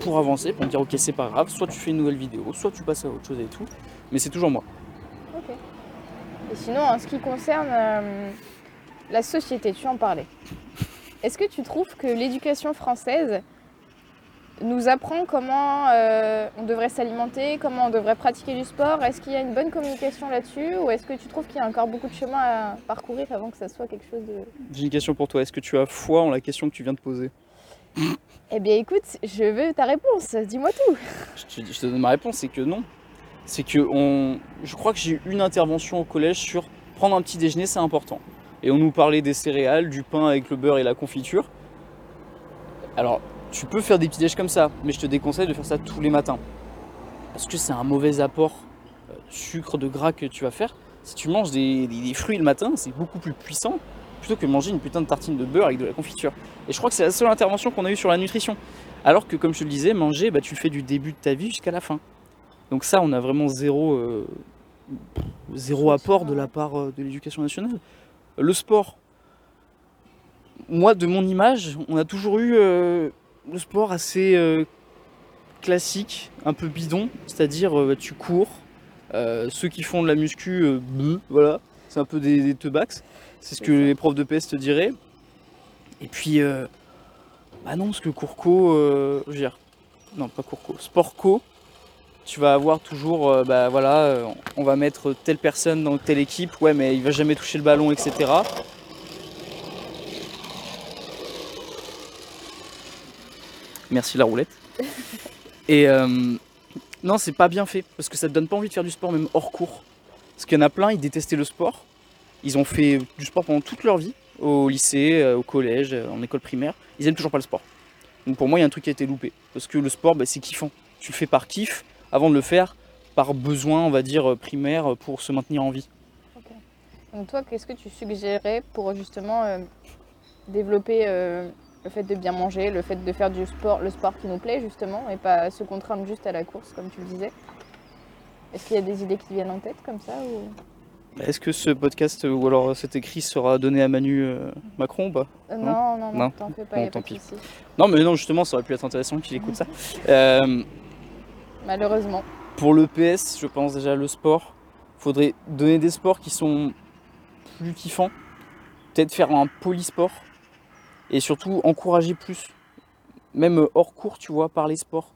A: pour avancer, pour me dire ok c'est pas grave, soit tu fais une nouvelle vidéo, soit tu passes à autre chose et tout, mais c'est toujours moi.
B: Ok. Et sinon, en ce qui concerne euh, la société, tu en parlais. Est-ce que tu trouves que l'éducation française nous apprend comment euh, on devrait s'alimenter, comment on devrait pratiquer du sport Est-ce qu'il y a une bonne communication là-dessus ou est-ce que tu trouves qu'il y a encore beaucoup de chemin à parcourir avant que ça soit quelque chose de...
A: J'ai une question pour toi, est-ce que tu as foi en la question que tu viens de poser?
B: Eh bien écoute, je veux ta réponse, dis-moi tout.
A: je te, je te donne ma réponse, c'est que non. C'est que on... je crois que j'ai eu une intervention au collège sur prendre un petit déjeuner, c'est important. Et on nous parlait des céréales, du pain avec le beurre et la confiture. Alors, tu peux faire des petits déj comme ça, mais je te déconseille de faire ça tous les matins. Parce que c'est un mauvais apport euh, sucre, de gras que tu vas faire. Si tu manges des, fruits le matin, c'est beaucoup plus puissant plutôt que manger une putain de tartine de beurre avec de la confiture. Et je crois que c'est la seule intervention qu'on a eue sur la nutrition. Alors que, comme je te le disais, manger, bah, tu le fais du début de ta vie jusqu'à la fin. Donc ça, on a vraiment zéro, euh, zéro apport de la part euh, de l'éducation nationale. Le sport. Moi, de mon image, on a toujours eu le sport assez euh, classique, un peu bidon, c'est-à-dire euh, tu cours. Euh, ceux qui font de la muscu, bleu, voilà, c'est un peu des, des teubacs. C'est ce que les profs de PS te diraient. Et puis, euh, bah non, parce que Courco, je veux dire, non pas Courco, Sportco, tu vas avoir toujours, bah voilà, on va mettre telle personne dans telle équipe, ouais, mais il va jamais toucher le ballon, etc. Merci la roulette. Et euh, non, c'est pas bien fait parce que ça te donne pas envie de faire du sport même hors cours. Parce qu'il y en a plein, ils détestaient le sport. Ils ont fait du sport pendant toute leur vie, au lycée, euh, au collège, euh, en école primaire. Ils aiment toujours pas le sport. Donc pour moi, il y a un truc qui a été loupé. Parce que le sport, bah, c'est kiffant. Tu le fais par kiff avant de le faire par besoin, on va dire, primaire pour se maintenir en vie.
B: Donc toi, qu'est-ce que tu suggérerais pour justement euh, développer euh, le fait de bien manger, le fait de faire du sport, le sport qui nous plaît justement, et pas se contraindre juste à la course comme tu le disais Est-ce qu'il y a des idées qui viennent en tête comme ça ou...
A: Est-ce que ce podcast euh, ou alors cet écrit sera donné à Manu euh, Macron ou pas?
B: Euh,
A: Non?
B: Non, non, non,
A: Non?
B: t'en fais pas,
A: Bon,
B: y a
A: tant
B: pas
A: pis. Non, mais non, justement, ça aurait pu être intéressant qu'il écoute ça. Euh,
B: Malheureusement.
A: Pour le PS, je pense déjà le sport. Faudrait donner des sports qui sont plus kiffants. Peut-être faire un polysport. Et surtout encourager plus. Même hors cours, tu vois, par les sports.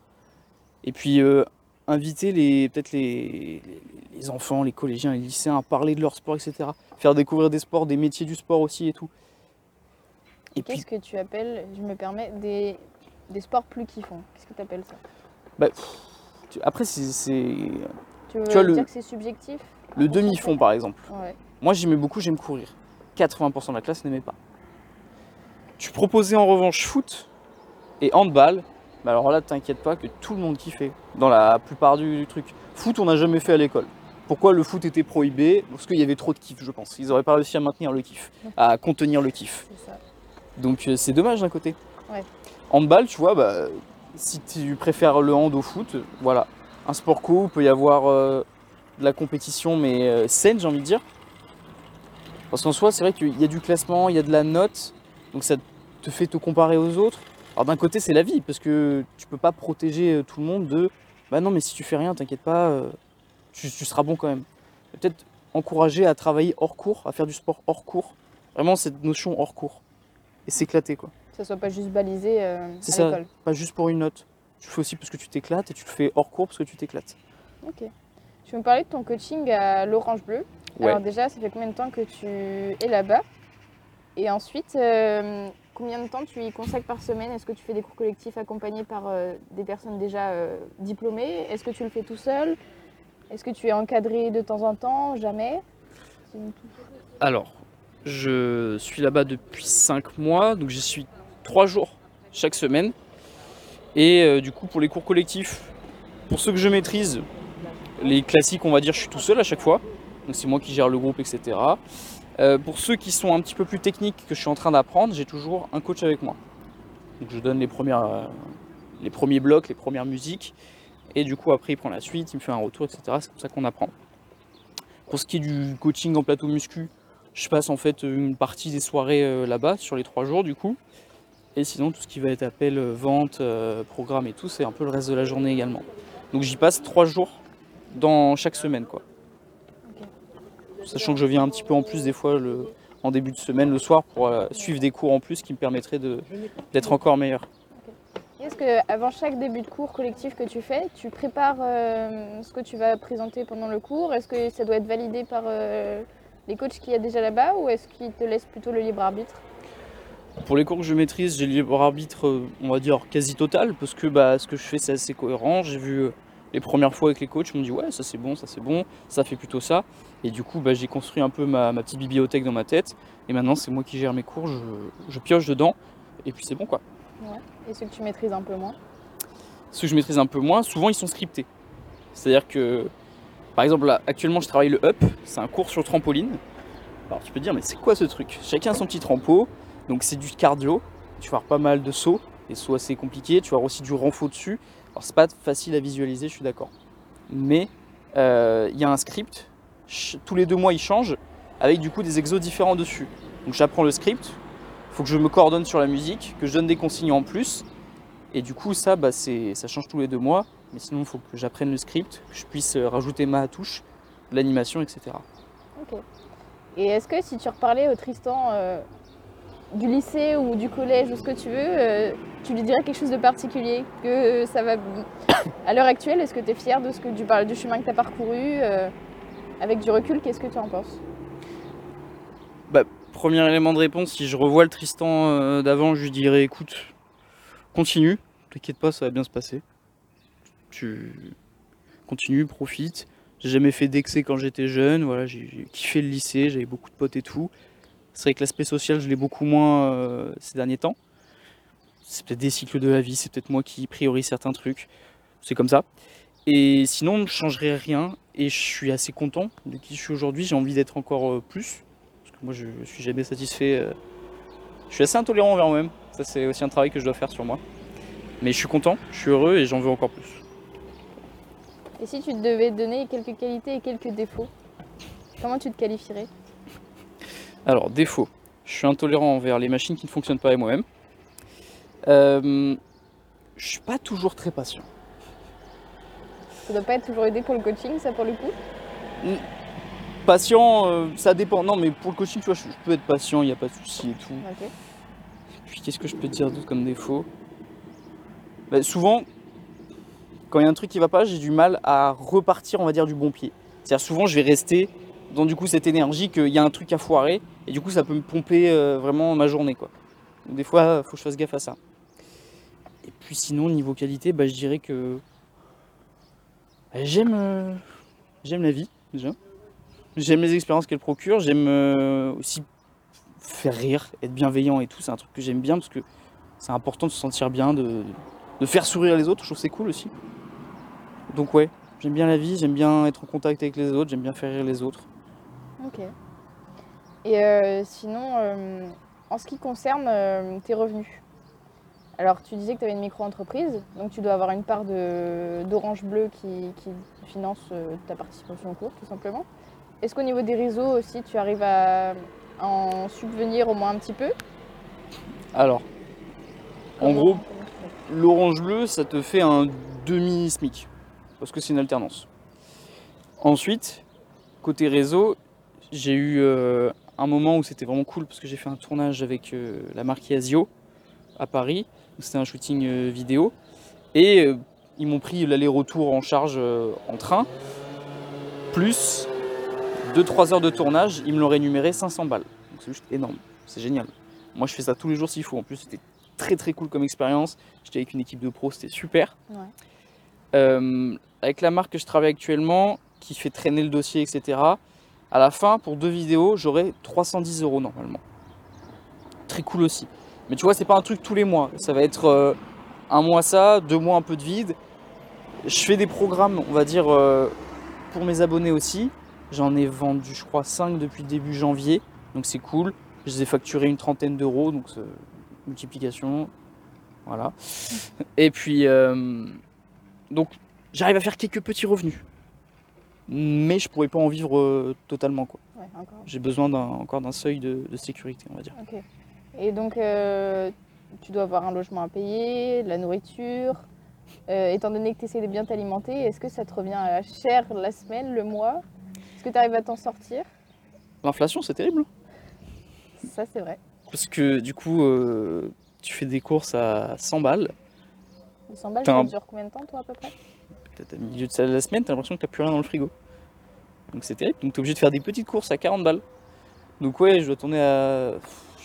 A: Et puis euh, inviter les peut-être les, les- les enfants, les collégiens, les lycéens à parler de leur sport, etc. Faire découvrir des sports, des métiers du sport aussi et tout. Et puis
B: Qu'est-ce que tu appelles, je me permets, des, des sports plus kiffants? Qu'est-ce que tu appelles ça?
A: Bah, tu- après c'est
B: Tu veux
A: Tu vois, le-
B: dire que c'est subjectif?
A: le demi-fond par exemple.
B: Ouais.
A: Moi j'aimais beaucoup, j'aime courir. 80% de la classe n'aimait pas. Tu proposais en revanche foot et handball. Mais alors là, t'inquiète pas que tout le monde kiffait dans la plupart du, truc. Foot, on n'a jamais fait à l'école. Pourquoi le foot était prohibé? Parce qu'il y avait trop de kiff, je pense. Ils n'auraient pas réussi à maintenir le kiff, à contenir le kiff.
B: Ça.
A: Donc euh, c'est dommage d'un côté.
B: Ouais.
A: Handball, tu vois, bah, si tu préfères le hand au foot, voilà. Un sport co, il peut y avoir euh, de la compétition, mais euh, saine, j'ai envie de dire. Parce qu'en soi, c'est vrai qu'il y a du classement, il y a de la note, donc ça te fait te comparer aux autres. Alors d'un côté, c'est la vie, parce que tu peux pas protéger euh, tout le monde de bah non, mais si tu fais rien, t'inquiète pas, euh, tu, tu seras bon quand même. Peut-être encourager à travailler hors cours, à faire du sport hors cours. Vraiment cette notion hors cours. Et s'éclater quoi.
B: Que ça soit pas juste balisé euh,
A: C'est
B: à
A: ça.
B: l'école.
A: Pas juste pour une note. Tu le fais aussi parce que tu t'éclates et tu le fais hors cours parce que tu t'éclates.
B: Ok. Tu me parlais de ton coaching à l'Orange Bleu?
A: Ouais.
B: Alors déjà, ça fait combien de temps que tu es là-bas? Et ensuite, euh, combien de temps tu y consacres par semaine? Est-ce que tu fais des cours collectifs accompagnés par euh, des personnes déjà euh, diplômées? Est-ce que tu le fais tout seul? Est-ce que tu es encadré de temps en temps? Jamais?
A: Alors, je suis là-bas depuis 5 mois, donc j'y suis 3 jours chaque semaine. Et du coup, pour les cours collectifs, pour ceux que je maîtrise, les classiques, on va dire, je suis tout seul à chaque fois. Donc c'est moi qui gère le groupe, etc. Euh, pour ceux qui sont un petit peu plus techniques que je suis en train d'apprendre, j'ai toujours un coach avec moi. Donc je donne les, euh, premiers blocs, les premières musiques. Et du coup, après, il prend la suite, il me fait un retour, etc. C'est comme ça qu'on apprend. Pour ce qui est du coaching en plateau muscu, Je passe en fait une partie des soirées euh, là-bas sur les trois jours du coup. Et sinon tout ce qui va être appel, vente, programme et tout, c'est un peu le reste de la journée également. Donc j'y passe trois jours dans chaque semaine quoi. Sachant que je viens un petit peu en plus des fois le, en début de semaine le soir pour euh, suivre des cours en plus qui me permettraient d'être encore meilleur.
B: Est-ce que avant chaque début de cours collectif que tu fais, tu prépares euh, ce que tu vas présenter pendant le cours? Est-ce que ça doit être validé par euh, les coachs qu'il y a déjà là-bas ou est-ce qu'ils te laissent plutôt le libre arbitre?
A: Pour les cours que je maîtrise, j'ai le libre arbitre, on va dire, quasi total, parce que bah, ce que je fais, c'est assez cohérent. J'ai vu les premières fois avec les coachs, ils m'ont dit ouais, ça c'est bon, ça c'est bon, ça fait plutôt ça. Et du coup, bah, j'ai construit un peu ma, ma petite bibliothèque dans ma tête. Et maintenant, c'est moi qui gère mes cours, je, je pioche dedans, et puis c'est bon quoi.
B: Et ceux que tu maîtrises un peu moins
A: Ceux que je maîtrise un peu moins, souvent ils sont scriptés. C'est-à-dire que, par exemple, là, actuellement, je travaille le up, c'est un cours sur trampoline. Alors tu peux te dire, mais c'est quoi ce truc? Chacun son petit trampo, donc c'est du cardio. Tu vas avoir pas mal de sauts, des sauts assez compliqués. Tu vas avoir aussi du renfort dessus. Alors c'est pas facile à visualiser, je suis d'accord. Mais euh, il y a un script, tous les deux mois il change, avec du coup des exos différents dessus. Donc j'apprends le script, il faut que je me coordonne sur la musique, que je donne des consignes en plus. Et du coup, ça, bah, ça change tous les deux mois. Mais sinon, il faut que j'apprenne le script, que je puisse euh, rajouter ma touche, l'animation, etc.
B: Ok. Et est-ce que si tu reparlais au Tristan euh, du lycée ou du collège ou ce que tu veux, euh, tu lui dirais quelque chose de particulier Que ça va. À l'heure actuelle, est-ce que tu es fier de ce que tu parles du chemin que tu as parcouru euh, Avec du recul, qu'est-ce que tu en penses?
A: Premier élément de réponse, si je revois le Tristan euh, d'avant, je lui dirais écoute, continue, t'inquiète pas, ça va bien se passer. Tu continue, profite. J'ai jamais fait d'excès quand j'étais jeune, voilà, j'ai kiffé le lycée, j'avais beaucoup de potes et tout. C'est vrai que l'aspect social, je l'ai beaucoup moins euh, ces derniers temps. C'est peut-être des cycles de la vie, c'est peut-être moi qui priorise certains trucs. C'est comme ça. Et sinon, je changerai rien et je suis assez content de qui je suis aujourd'hui. J'ai envie d'être encore euh, plus. Parce que moi, je, je suis jamais satisfait. euh. Je suis assez intolérant envers moi-même. Ça, c'est aussi un travail que je dois faire sur moi. Mais je suis content, je suis heureux et j'en veux encore plus.
B: Et si tu devais donner quelques qualités et quelques défauts, comment tu te qualifierais?
A: Alors, défaut. Je suis intolérant envers les machines qui ne fonctionnent pas et moi-même. Euh, je suis pas toujours très patient.
B: Ça doit pas être toujours aidé pour le coaching, ça pour le coup?
A: Patient, euh, ça dépend. Non, mais pour le coaching, tu vois, je, je peux être patient, il n'y a pas de souci et tout. Puis qu'est-ce que je peux te dire d'autre comme défaut? Bah, Souvent, quand il y a un truc qui va pas, j'ai du mal à repartir, on va dire, du bon pied. C'est-à-dire souvent, je vais rester dans du coup cette énergie qu'il y a un truc à foirer et du coup, ça peut me pomper euh, vraiment ma journée, quoi. Donc, des fois, faut que je fasse gaffe à ça. Et puis sinon, niveau qualité, bah, je dirais que bah, j'aime euh, j'aime la vie déjà. J'aime les expériences qu'elle procure. J'aime euh, aussi faire rire, être bienveillant et tout, c'est un truc que j'aime bien parce que c'est important de se sentir bien, de, de faire sourire les autres, je trouve c'est cool aussi. Donc ouais, j'aime bien la vie, j'aime bien être en contact avec les autres, j'aime bien faire rire les autres.
B: Ok. Et euh, sinon, euh, en ce qui concerne euh, tes revenus, alors tu disais que tu avais une micro-entreprise, donc tu dois avoir une part de- d'Orange Bleu qui, qui finance euh, ta participation au cours, tout simplement. Est-ce qu'au niveau des réseaux aussi, tu arrives à en subvenir au moins un petit peu?
A: Alors, en gros, l'orange bleu, ça te fait un demi-SMIC, parce que c'est une alternance. Ensuite, côté réseau, j'ai eu euh, un moment où c'était vraiment cool, parce que j'ai fait un tournage avec euh, la marque Asio à Paris, c'était un shooting euh, vidéo, et ils m'ont pris l'aller-retour en charge en train, plus 2-3 heures de tournage, ils me l'ont rémunéré 500 balles. Donc c'est juste énorme, c'est génial. Moi je fais ça tous les jours s'il faut, en plus c'était très très cool comme expérience. J'étais avec une équipe de pros, c'était super.
B: Ouais.
A: Avec la marque que je travaille actuellement, qui fait traîner le dossier, etc. À la fin, pour deux vidéos, j'aurai 310 euros normalement. Très cool aussi. Mais tu vois, c'est pas un truc tous les mois. Ça va être euh, un mois ça, deux mois un peu de vide. Je fais des programmes, on va dire, euh, pour mes abonnés aussi. J'en ai vendu, je crois, 5 depuis début janvier. Donc c'est cool. Je les ai facturés une trentaine d'euros. Donc multiplication. Voilà. Et puis, euh, donc j'arrive à faire quelques petits revenus. Mais je pourrais pas en vivre euh, totalement. Quoi.
B: Ouais.
A: J'ai besoin encore d'un seuil de, de sécurité, on va dire.
B: Ok. Et donc, euh, tu dois avoir un logement à payer, de la nourriture. Euh, étant donné que tu essaies de bien t'alimenter, est-ce que ça te revient à cher la semaine, le mois? Est-ce que tu arrives à t'en sortir?
A: L'inflation, c'est terrible.
B: Ça, c'est vrai.
A: Parce que du coup, tu fais des courses à 100 balles.
B: Les 100 balles, ça dure combien de temps, toi, à peu près?
A: Au milieu de la semaine, t'as l'impression que t'as plus rien dans le frigo. Donc c'est terrible. Donc t'es obligé de faire des petites courses à 40 balles. Donc ouais, je dois tourner à.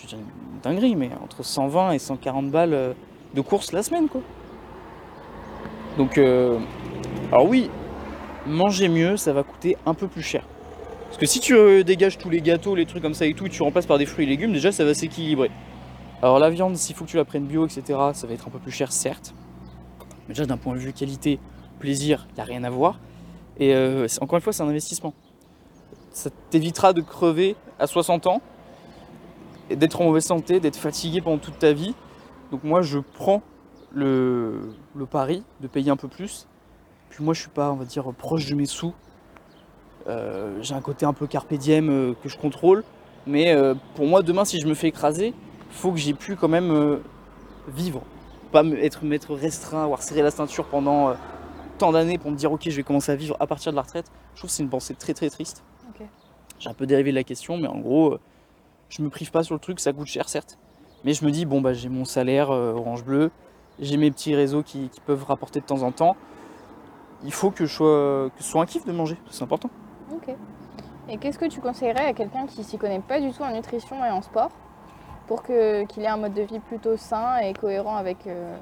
A: Je dirais une dinguerie, mais entre 120 et 140 balles euh, de courses la semaine, quoi. Donc, euh, alors oui, manger mieux, ça va coûter un peu plus cher. Parce que si tu euh, dégages tous les gâteaux, les trucs comme ça et tout, et tu remplaces par des fruits et légumes, déjà ça va s'équilibrer. Alors la viande, s'il faut que tu la prennes bio, etc., ça va être un peu plus cher, certes. Mais déjà d'un point de vue qualité, plaisir, il n'y a rien à voir. Et euh, encore une fois, c'est un investissement. Ça t'évitera de crever à 60 ans, et d'être en mauvaise santé, d'être fatigué pendant toute ta vie. Donc moi, je prends le, pari de payer un peu plus. Puis moi, je suis pas, on va dire, proche de mes sous. Euh, J'ai un côté un peu carpe diem euh, que je contrôle. Mais pour moi, demain, si je me fais écraser, faut que j'ai pu quand même vivre. Pas m'être restreint, avoir serré la ceinture pendant tant d'années pour me dire ok je vais commencer à vivre à partir de la retraite, je trouve que c'est une pensée très très triste. J'ai un peu dérivé de la question, mais en gros, euh, je me prive pas sur le truc, ça coûte cher certes. Mais je me dis bon bah j'ai mon salaire euh, Orange Bleu, j'ai mes petits réseaux qui, qui peuvent rapporter de temps en temps. Il faut que, je sois, que ce soit un kiff de manger, c'est important.
B: Ok. Et qu'est-ce que tu conseillerais à quelqu'un qui s'y connaît pas du tout en nutrition et en sport pour qu'il ait un mode de vie plutôt sain et cohérent avec euh,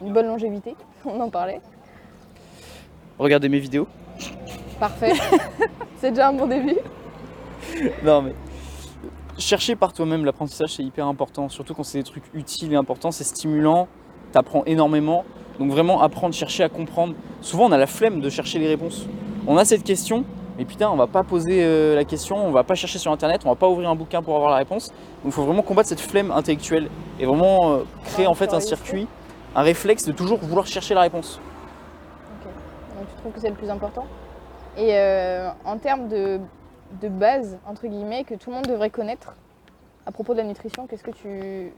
B: une bonne longévité? On en parlait.
A: Regardez mes vidéos.
B: Parfait. c'est déjà un bon début.
A: non mais chercher par toi-même l'apprentissage c'est hyper important, surtout quand c'est des trucs utiles et importants, c'est stimulant, t'apprends énormément. Donc vraiment apprendre, chercher à comprendre. Souvent on a la flemme de chercher les réponses. On a cette question, mais putain on va pas poser euh, la question, on va pas chercher sur internet, on va pas ouvrir un bouquin pour avoir la réponse. Donc il faut vraiment combattre cette flemme intellectuelle et vraiment euh, créer en fait un circuit, un réflexe de toujours vouloir chercher la réponse.
B: Donc tu trouves que c'est le plus important Et euh, en termes de, de base, entre guillemets, que tout le monde devrait connaître à propos de la nutrition, qu'est-ce que tu,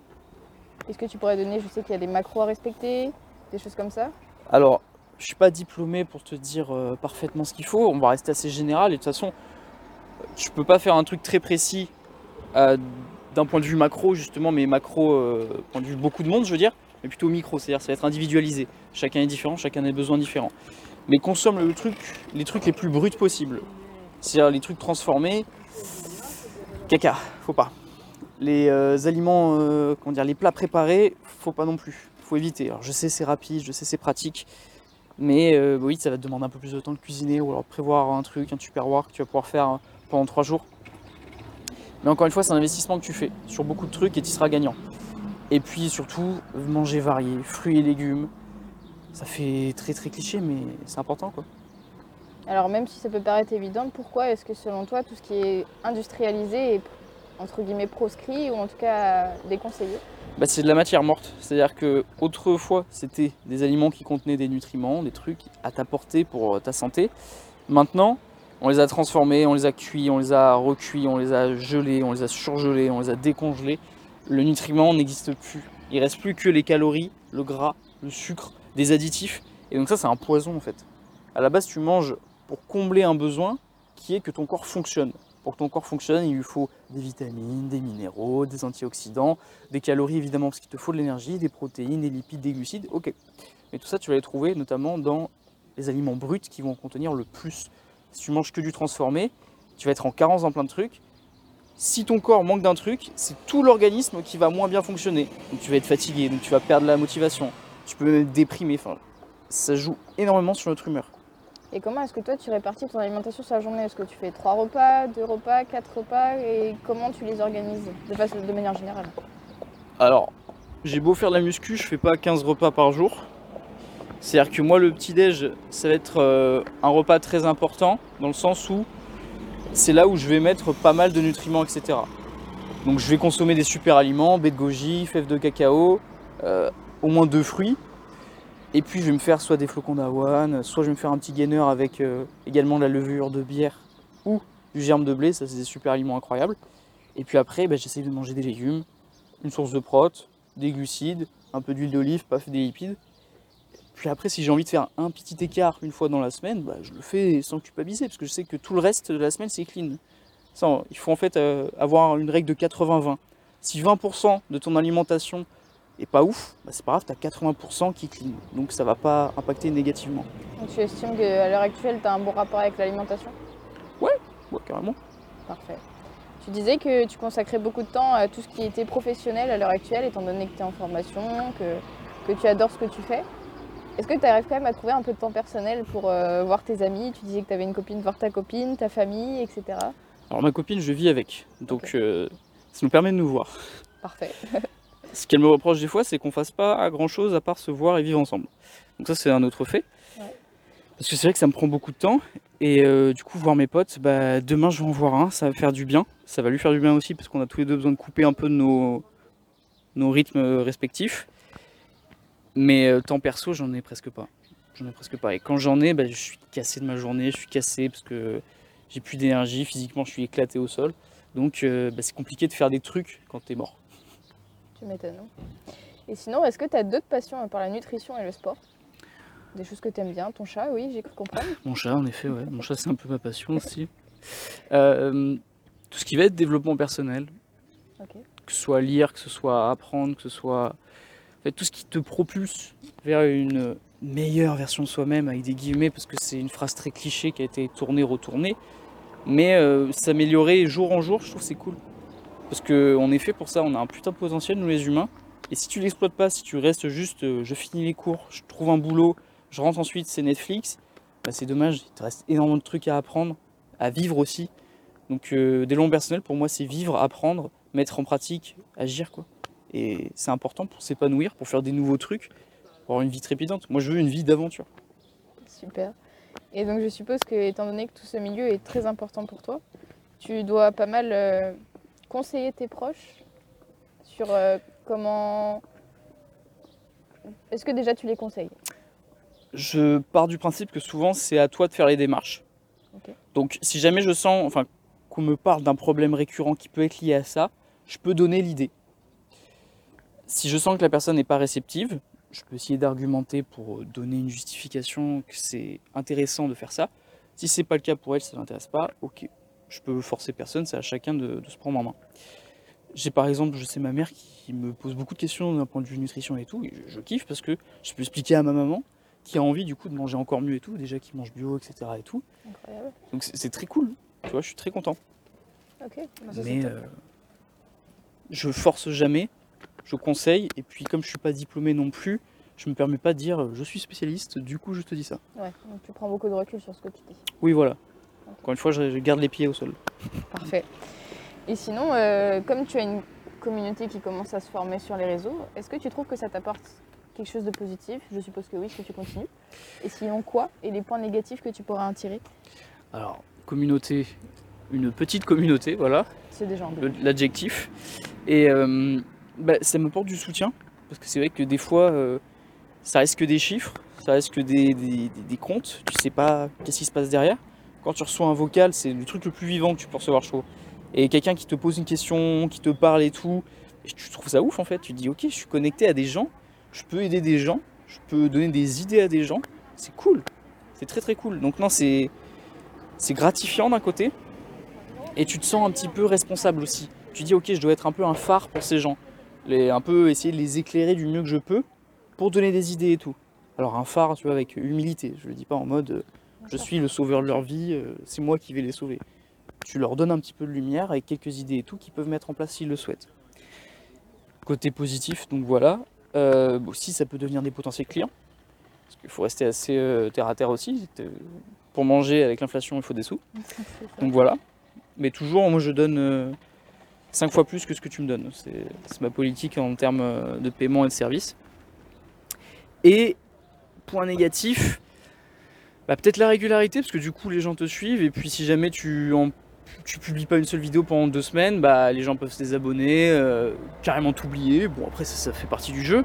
B: qu'est-ce que tu pourrais donner? Je sais qu'il y a des macros à respecter, des choses comme ça.
A: Alors, je suis pas diplômé pour te dire euh, parfaitement ce qu'il faut. On va rester assez général. Et de toute façon, je peux pas faire un truc très précis euh, d'un point de vue macro, justement, mais macro, point de vue beaucoup de monde, je veux dire, mais plutôt micro. C'est-à-dire, ça va être individualisé. Chacun est différent, chacun a des besoins différents. Mais consomme le truc, les trucs les plus bruts possibles. C'est-à-dire les trucs transformés. Caca, faut pas. Les euh, aliments, euh, comment dire, les plats préparés, faut pas non plus. Faut éviter. Alors, je sais, c'est rapide, je sais, c'est pratique. Mais euh, oui, ça va te demander un peu plus de temps de cuisiner ou alors prévoir un truc, un tupperware que tu vas pouvoir faire pendant trois jours. Mais encore une fois, c'est un investissement que tu fais sur beaucoup de trucs et tu seras gagnant. Et puis surtout, manger varié, fruits et légumes. Ça fait très très cliché, mais c'est important quoi.
B: Alors même si ça peut paraître évident, pourquoi est-ce que selon toi tout ce qui est industrialisé est entre guillemets proscrit ou en tout cas déconseillé?
A: Bah, c'est de la matière morte. C'est-à-dire que autrefois, c'était des aliments qui contenaient des nutriments, des trucs à t'apporter pour euh, ta santé. Maintenant, on les a transformés, on les a cuits, on les a recuits, on les a gelés, on les a surgelés, on les a décongelés. Le nutriment n'existe plus. Il reste plus que les calories, le gras, le sucre, des additifs. Et donc ça, c'est un poison en fait. À la base, tu manges pour combler un besoin qui est que ton corps fonctionne. Pour que ton corps fonctionne, il lui faut des vitamines, des minéraux, des antioxydants, des calories évidemment parce qu'il te faut de l'énergie, des protéines, des lipides, des glucides, ok. Mais tout ça tu vas les trouver notamment dans les aliments bruts qui vont en contenir le plus. Si tu manges que du transformé, tu vas être en carence dans plein de trucs. Si ton corps manque d'un truc, c'est tout l'organisme qui va moins bien fonctionner. Donc tu vas être fatigué, donc tu vas perdre la motivation, tu peux même être déprimé, enfin ça joue énormément sur notre humeur.
B: Et comment est-ce que toi tu répartis ton alimentation sur la journée? Est-ce que tu fais trois repas, deux repas, quatre repas? Et comment tu les organises de, façon, de manière générale?
A: Alors, j'ai beau faire de la muscu, je fais pas 15 repas par jour. C'est-à-dire que moi, le petit-déj, ça va être euh, un repas très important, dans le sens où c'est là où je vais mettre pas mal de nutriments, etc. Donc je vais consommer des super aliments, baie de goji, fèves de cacao, euh, au moins deux fruits. Et puis je vais me faire soit des flocons d'avoine, soit je vais me faire un petit gainer avec euh, également de la levure de bière ou du germe de blé, ça c'est des super aliments incroyables. Et puis après, bah, j'essaye de manger des légumes, une source de prot, des glucides, un peu d'huile d'olive, fait des lipides. Puis après, si j'ai envie de faire un petit écart une fois dans la semaine, bah, je le fais sans culpabiliser, parce que je sais que tout le reste de la semaine, c'est clean. Ça, il faut en fait euh, avoir une règle de 80-20. Si 20% de ton alimentation est pas ouf, bah, c'est pas grave, tu as 80% qui clean. Donc ça va pas impacter négativement.
B: Donc tu estimes qu'à l'heure actuelle, tu as un bon rapport avec l'alimentation?
A: Ouais, carrément.
B: Parfait. Tu disais que tu consacrais beaucoup de temps à tout ce qui était professionnel à l'heure actuelle, étant donné que tu es en formation, que, que tu adores ce que tu fais. Est-ce que tu arrives quand même à trouver un peu de temps personnel pour euh, voir tes amis? Tu disais que tu avais une copine, voir ta copine, ta famille, etc.
A: Alors ma copine, je vis avec, donc euh, ça nous permet de nous voir.
B: Parfait.
A: Ce qu'elle me reproche des fois, c'est qu'on fasse pas grand chose à part se voir et vivre ensemble. Donc ça, c'est un autre fait. Parce que c'est vrai que ça me prend beaucoup de temps. Et euh, du coup, voir mes potes, bah, demain je vais en voir un, ça va faire du bien. Ça va lui faire du bien aussi parce qu'on a tous les deux besoin de couper un peu nos, nos rythmes respectifs. Mais euh, temps perso, j'en ai presque pas. J'en ai presque pas. Et quand j'en ai, bah, je suis cassé de ma journée, je suis cassé parce que j'ai plus d'énergie, physiquement je suis éclaté au sol. Donc euh, bah, c'est compliqué de faire des trucs quand t'es mort.
B: Tu m'étonnes. Hein. Et sinon, est-ce que tu as d'autres passions à part la nutrition et le sport? Des choses que tu aimes bien Ton chat, oui, j'ai cru comprendre.
A: Mon chat, en effet, ouais. Mon chat, c'est un peu ma passion aussi. Euh, tout ce qui va être développement personnel. Que ce soit lire, que ce soit apprendre, que ce soit. En fait, tout ce qui te propulse vers une meilleure version de soi-même, avec des guillemets, parce que c'est une phrase très cliché qui a été tournée, retournée. Mais euh, s'améliorer jour en jour, je trouve c'est cool. Parce qu'on est fait pour ça, on a un putain de potentiel, nous les humains. Et si tu l'exploites pas, si tu restes juste, euh, je finis les cours, je trouve un boulot, je rentre ensuite, c'est Netflix, bah, c'est dommage, il te reste énormément de trucs à apprendre, à vivre aussi. Donc euh, des longs personnels, pour moi, c'est vivre, apprendre, mettre en pratique, agir. quoi. Et c'est important pour s'épanouir, pour faire des nouveaux trucs, pour avoir une vie trépidante. Moi, je veux une vie d'aventure.
B: Super. Et donc, je suppose que, étant donné que tout ce milieu est très important pour toi, tu dois pas mal euh, conseiller tes proches sur euh, comment. Est-ce que déjà tu les conseilles?
A: Je pars du principe que souvent c'est à toi de faire les démarches. Donc si jamais je sens, enfin, qu'on me parle d'un problème récurrent qui peut être lié à ça, je peux donner l'idée. Si je sens que la personne n'est pas réceptive, je peux essayer d'argumenter pour donner une justification que c'est intéressant de faire ça. Si c'est pas le cas pour elle, ça ne l'intéresse pas, ok. Je peux forcer personne, c'est à chacun de, se prendre en main. J'ai par exemple, je sais ma mère qui me pose beaucoup de questions d'un point de vue nutrition et tout, et je, je kiffe parce que je peux expliquer à ma maman, qui a envie du coup de manger encore mieux et tout, déjà qui mange bio, etc. et tout. Incroyable. Donc c'est très cool, tu vois, je suis très content.
B: Ok, bah,
A: Mais euh, je force jamais, je conseille, et puis comme je suis pas diplômé non plus, je me permets pas de dire euh, je suis spécialiste, du coup je te dis ça.
B: Ouais, donc tu prends beaucoup de recul sur ce que tu dis.
A: Oui, voilà. Encore une fois, je, garde les pieds au sol.
B: Parfait. Et sinon, euh, comme tu as une communauté qui commence à se former sur les réseaux, est-ce que tu trouves que ça t'apporte quelque chose de positif? Je suppose que oui, que tu continues? Et sinon quoi Et les points négatifs que tu pourras en tirer?
A: Alors, communauté, une petite communauté, voilà.
B: C'est déjà
A: L'adjectif. Et euh, bah, ça me porte du soutien, parce que c'est vrai que des fois, euh, ça reste que des chiffres, ça reste que des, des, comptes, tu sais pas qu'est-ce qui se passe derrière. Quand tu reçois un vocal, c'est le truc le plus vivant que tu peux recevoir chaud. Et quelqu'un qui te pose une question, qui te parle et tout, et tu trouves ça ouf en fait. Tu te dis, ok, je suis connecté à des gens je peux aider des gens, je peux donner des idées à des gens. C'est cool. C'est très très cool. Donc non, c'est c'est gratifiant d'un côté et tu te sens un petit peu responsable aussi. Tu dis ok, je dois être un peu un phare pour ces gens, les, un peu essayer de les éclairer du mieux que je peux pour donner des idées et tout. Alors un phare, tu vois, avec humilité. Je le dis pas en mode euh, je suis le sauveur de leur vie, euh, c'est moi qui vais les sauver. Tu leur donnes un petit peu de lumière avec quelques idées et tout qu'ils peuvent mettre en place s'ils le souhaitent. Côté positif, donc voilà. Euh, aussi, ça peut devenir des potentiels clients. Parce qu'il faut rester assez euh, terre à terre aussi. Pour manger avec l'inflation, il faut des sous. Donc voilà. Mais toujours, moi, je donne 5 euh, fois plus que ce que tu me donnes. C'est ma politique en termes de paiement et de service. Et point négatif, bah, peut-être la régularité, parce que du coup, les gens te suivent. Et puis, si jamais tu en tu publies pas une seule vidéo pendant deux semaines, bah les gens peuvent se désabonner, euh, carrément t'oublier. Bon après ça, fait partie du jeu.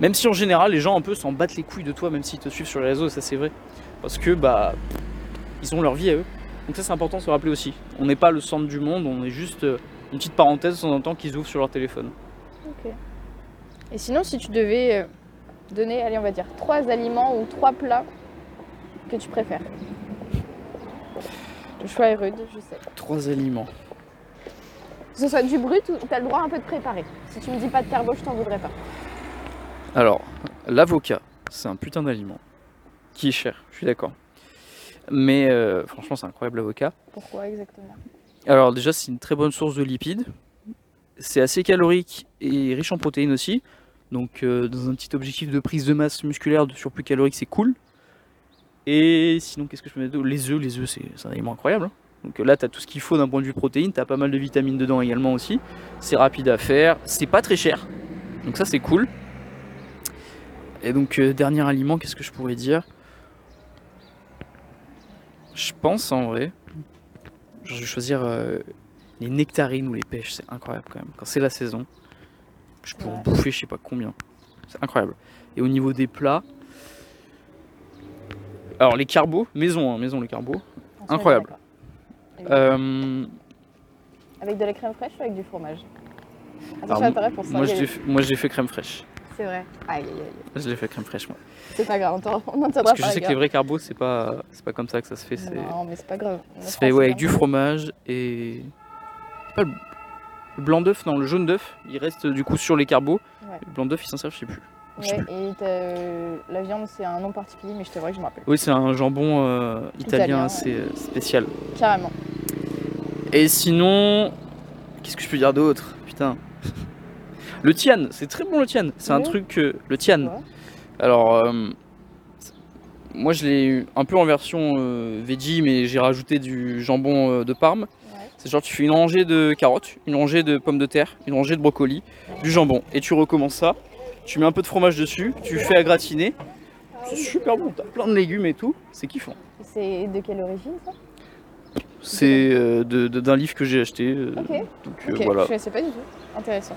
A: Même si en général les gens un peu s'en battent les couilles de toi, même s'ils te suivent sur les réseaux, ça c'est vrai. Parce que bah ils ont leur vie à eux. Donc ça c'est important de se rappeler aussi. On n'est pas le centre du monde, on est juste euh, une petite parenthèse de temps en temps qu'ils ouvrent sur leur téléphone.
B: Ok. Et sinon, si tu devais euh, donner, allez, on va dire, trois aliments ou trois plats que tu préfères. Le choix est rude, je sais.
A: Trois aliments.
B: Que ce soit du brut ou t'as le droit un peu de préparer. Si tu me dis pas de carbo, je t'en voudrais pas.
A: Alors, l'avocat, c'est un putain d'aliment. Qui est cher, je suis d'accord. Mais euh, franchement, c'est incroyable l'avocat.
B: Pourquoi exactement?
A: Alors déjà, c'est une très bonne source de lipides. C'est assez calorique et riche en protéines aussi. Donc euh, dans un petit objectif de prise de masse musculaire de surplus calorique, c'est cool. Et sinon, qu'est-ce que je peux mettre d'autre? Les œufs, les œufs, c'est un aliment incroyable. hein. Donc là, tu as tout ce qu'il faut d'un point de vue protéines. Tu as pas mal de vitamines dedans également aussi. C'est rapide à faire. C'est pas très cher. Donc ça, c'est cool. Et donc, euh, dernier aliment, qu'est-ce que je pourrais dire? Je pense en vrai. Je vais choisir euh, les nectarines ou les pêches. C'est incroyable quand même. Quand c'est la saison, je peux en bouffer je sais pas combien. C'est incroyable. Et au niveau des plats. Alors, les carbos, maison, hein, maison les carbos.
B: On
A: Incroyable. Euh,
B: Avec de la crème fraîche ou avec du fromage
A: alors,
B: Attention ta réponse.
A: moi, fait- moi, j'ai fait crème fraîche.
B: C'est vrai. Aïe, aïe, aïe.
A: Je l'ai fait crème fraîche, moi.
B: C'est pas grave, on n'en
A: Parce que je sais que les vrais carbos, c'est pas, c'est pas comme ça que ça se fait. C'est
B: Non, mais c'est pas grave. On
A: ça se fait ouais, avec du fromage et. Pas le... le blanc d'œuf, non, le jaune d'œuf, il reste du coup sur les carbos.
B: Ouais.
A: Le blanc d'œuf, il s'en sert, je sais plus.
B: Ouais, et euh, la viande, c'est un nom particulier, mais je te vois que je me rappelle.
A: Oui, c'est un jambon euh, italien,
B: Italien,
A: assez euh, spécial.
B: Carrément.
A: Et sinon, qu'est-ce que je peux dire d'autre? Putain. Le tian, c'est très bon le tian. C'est un truc que. Le tian.
B: Ouais.
A: Alors, moi je l'ai eu un peu en version veggie, mais j'ai rajouté du jambon de Parme. C'est genre tu fais une rangée de carottes, une rangée de pommes de terre, une rangée de brocolis, du jambon. Et tu recommences ça. Tu mets un peu de fromage dessus, tu fais à gratiner. C'est super bon, t'as plein de légumes et tout. C'est kiffant.
B: C'est de quelle origine ça?
A: C'est euh, de- de- d'un livre que j'ai acheté. euh,
B: Ok.
A: Donc euh,
B: Ok,
A: voilà.
B: je ne sais pas du tout. Intéressant.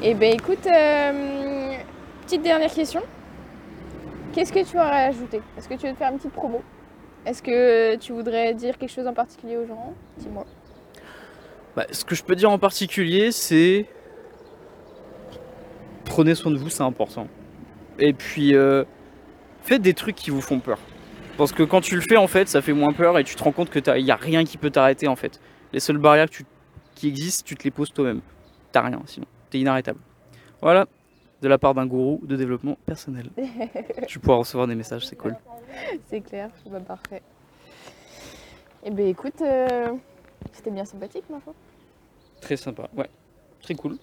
B: Et ben écoute, euh, petite dernière question. Qu'est-ce que tu aurais ajouté Est-ce que tu veux te faire une petite promo? Est-ce que tu voudrais dire quelque chose en particulier aux gens? Dis-moi.
A: Bah, ce que je peux dire en particulier, c'est prenez soin de vous, c'est important. Et puis euh, faites des trucs qui vous font peur. Parce que quand tu le fais, en fait, ça fait moins peur et tu te rends compte qu'il n'y a rien qui peut t'arrêter, en fait. Les seules barrières que tu- qui existent, tu te les poses toi-même. T'as rien, sinon. T'es inarrêtable. Voilà, de la part d'un gourou de développement personnel. tu pourras recevoir des messages, c'est cool.
B: C'est clair, bah, parfait. Et ben écoute, euh, c'était bien sympathique ma foi.
A: Très sympa, ouais. Très cool.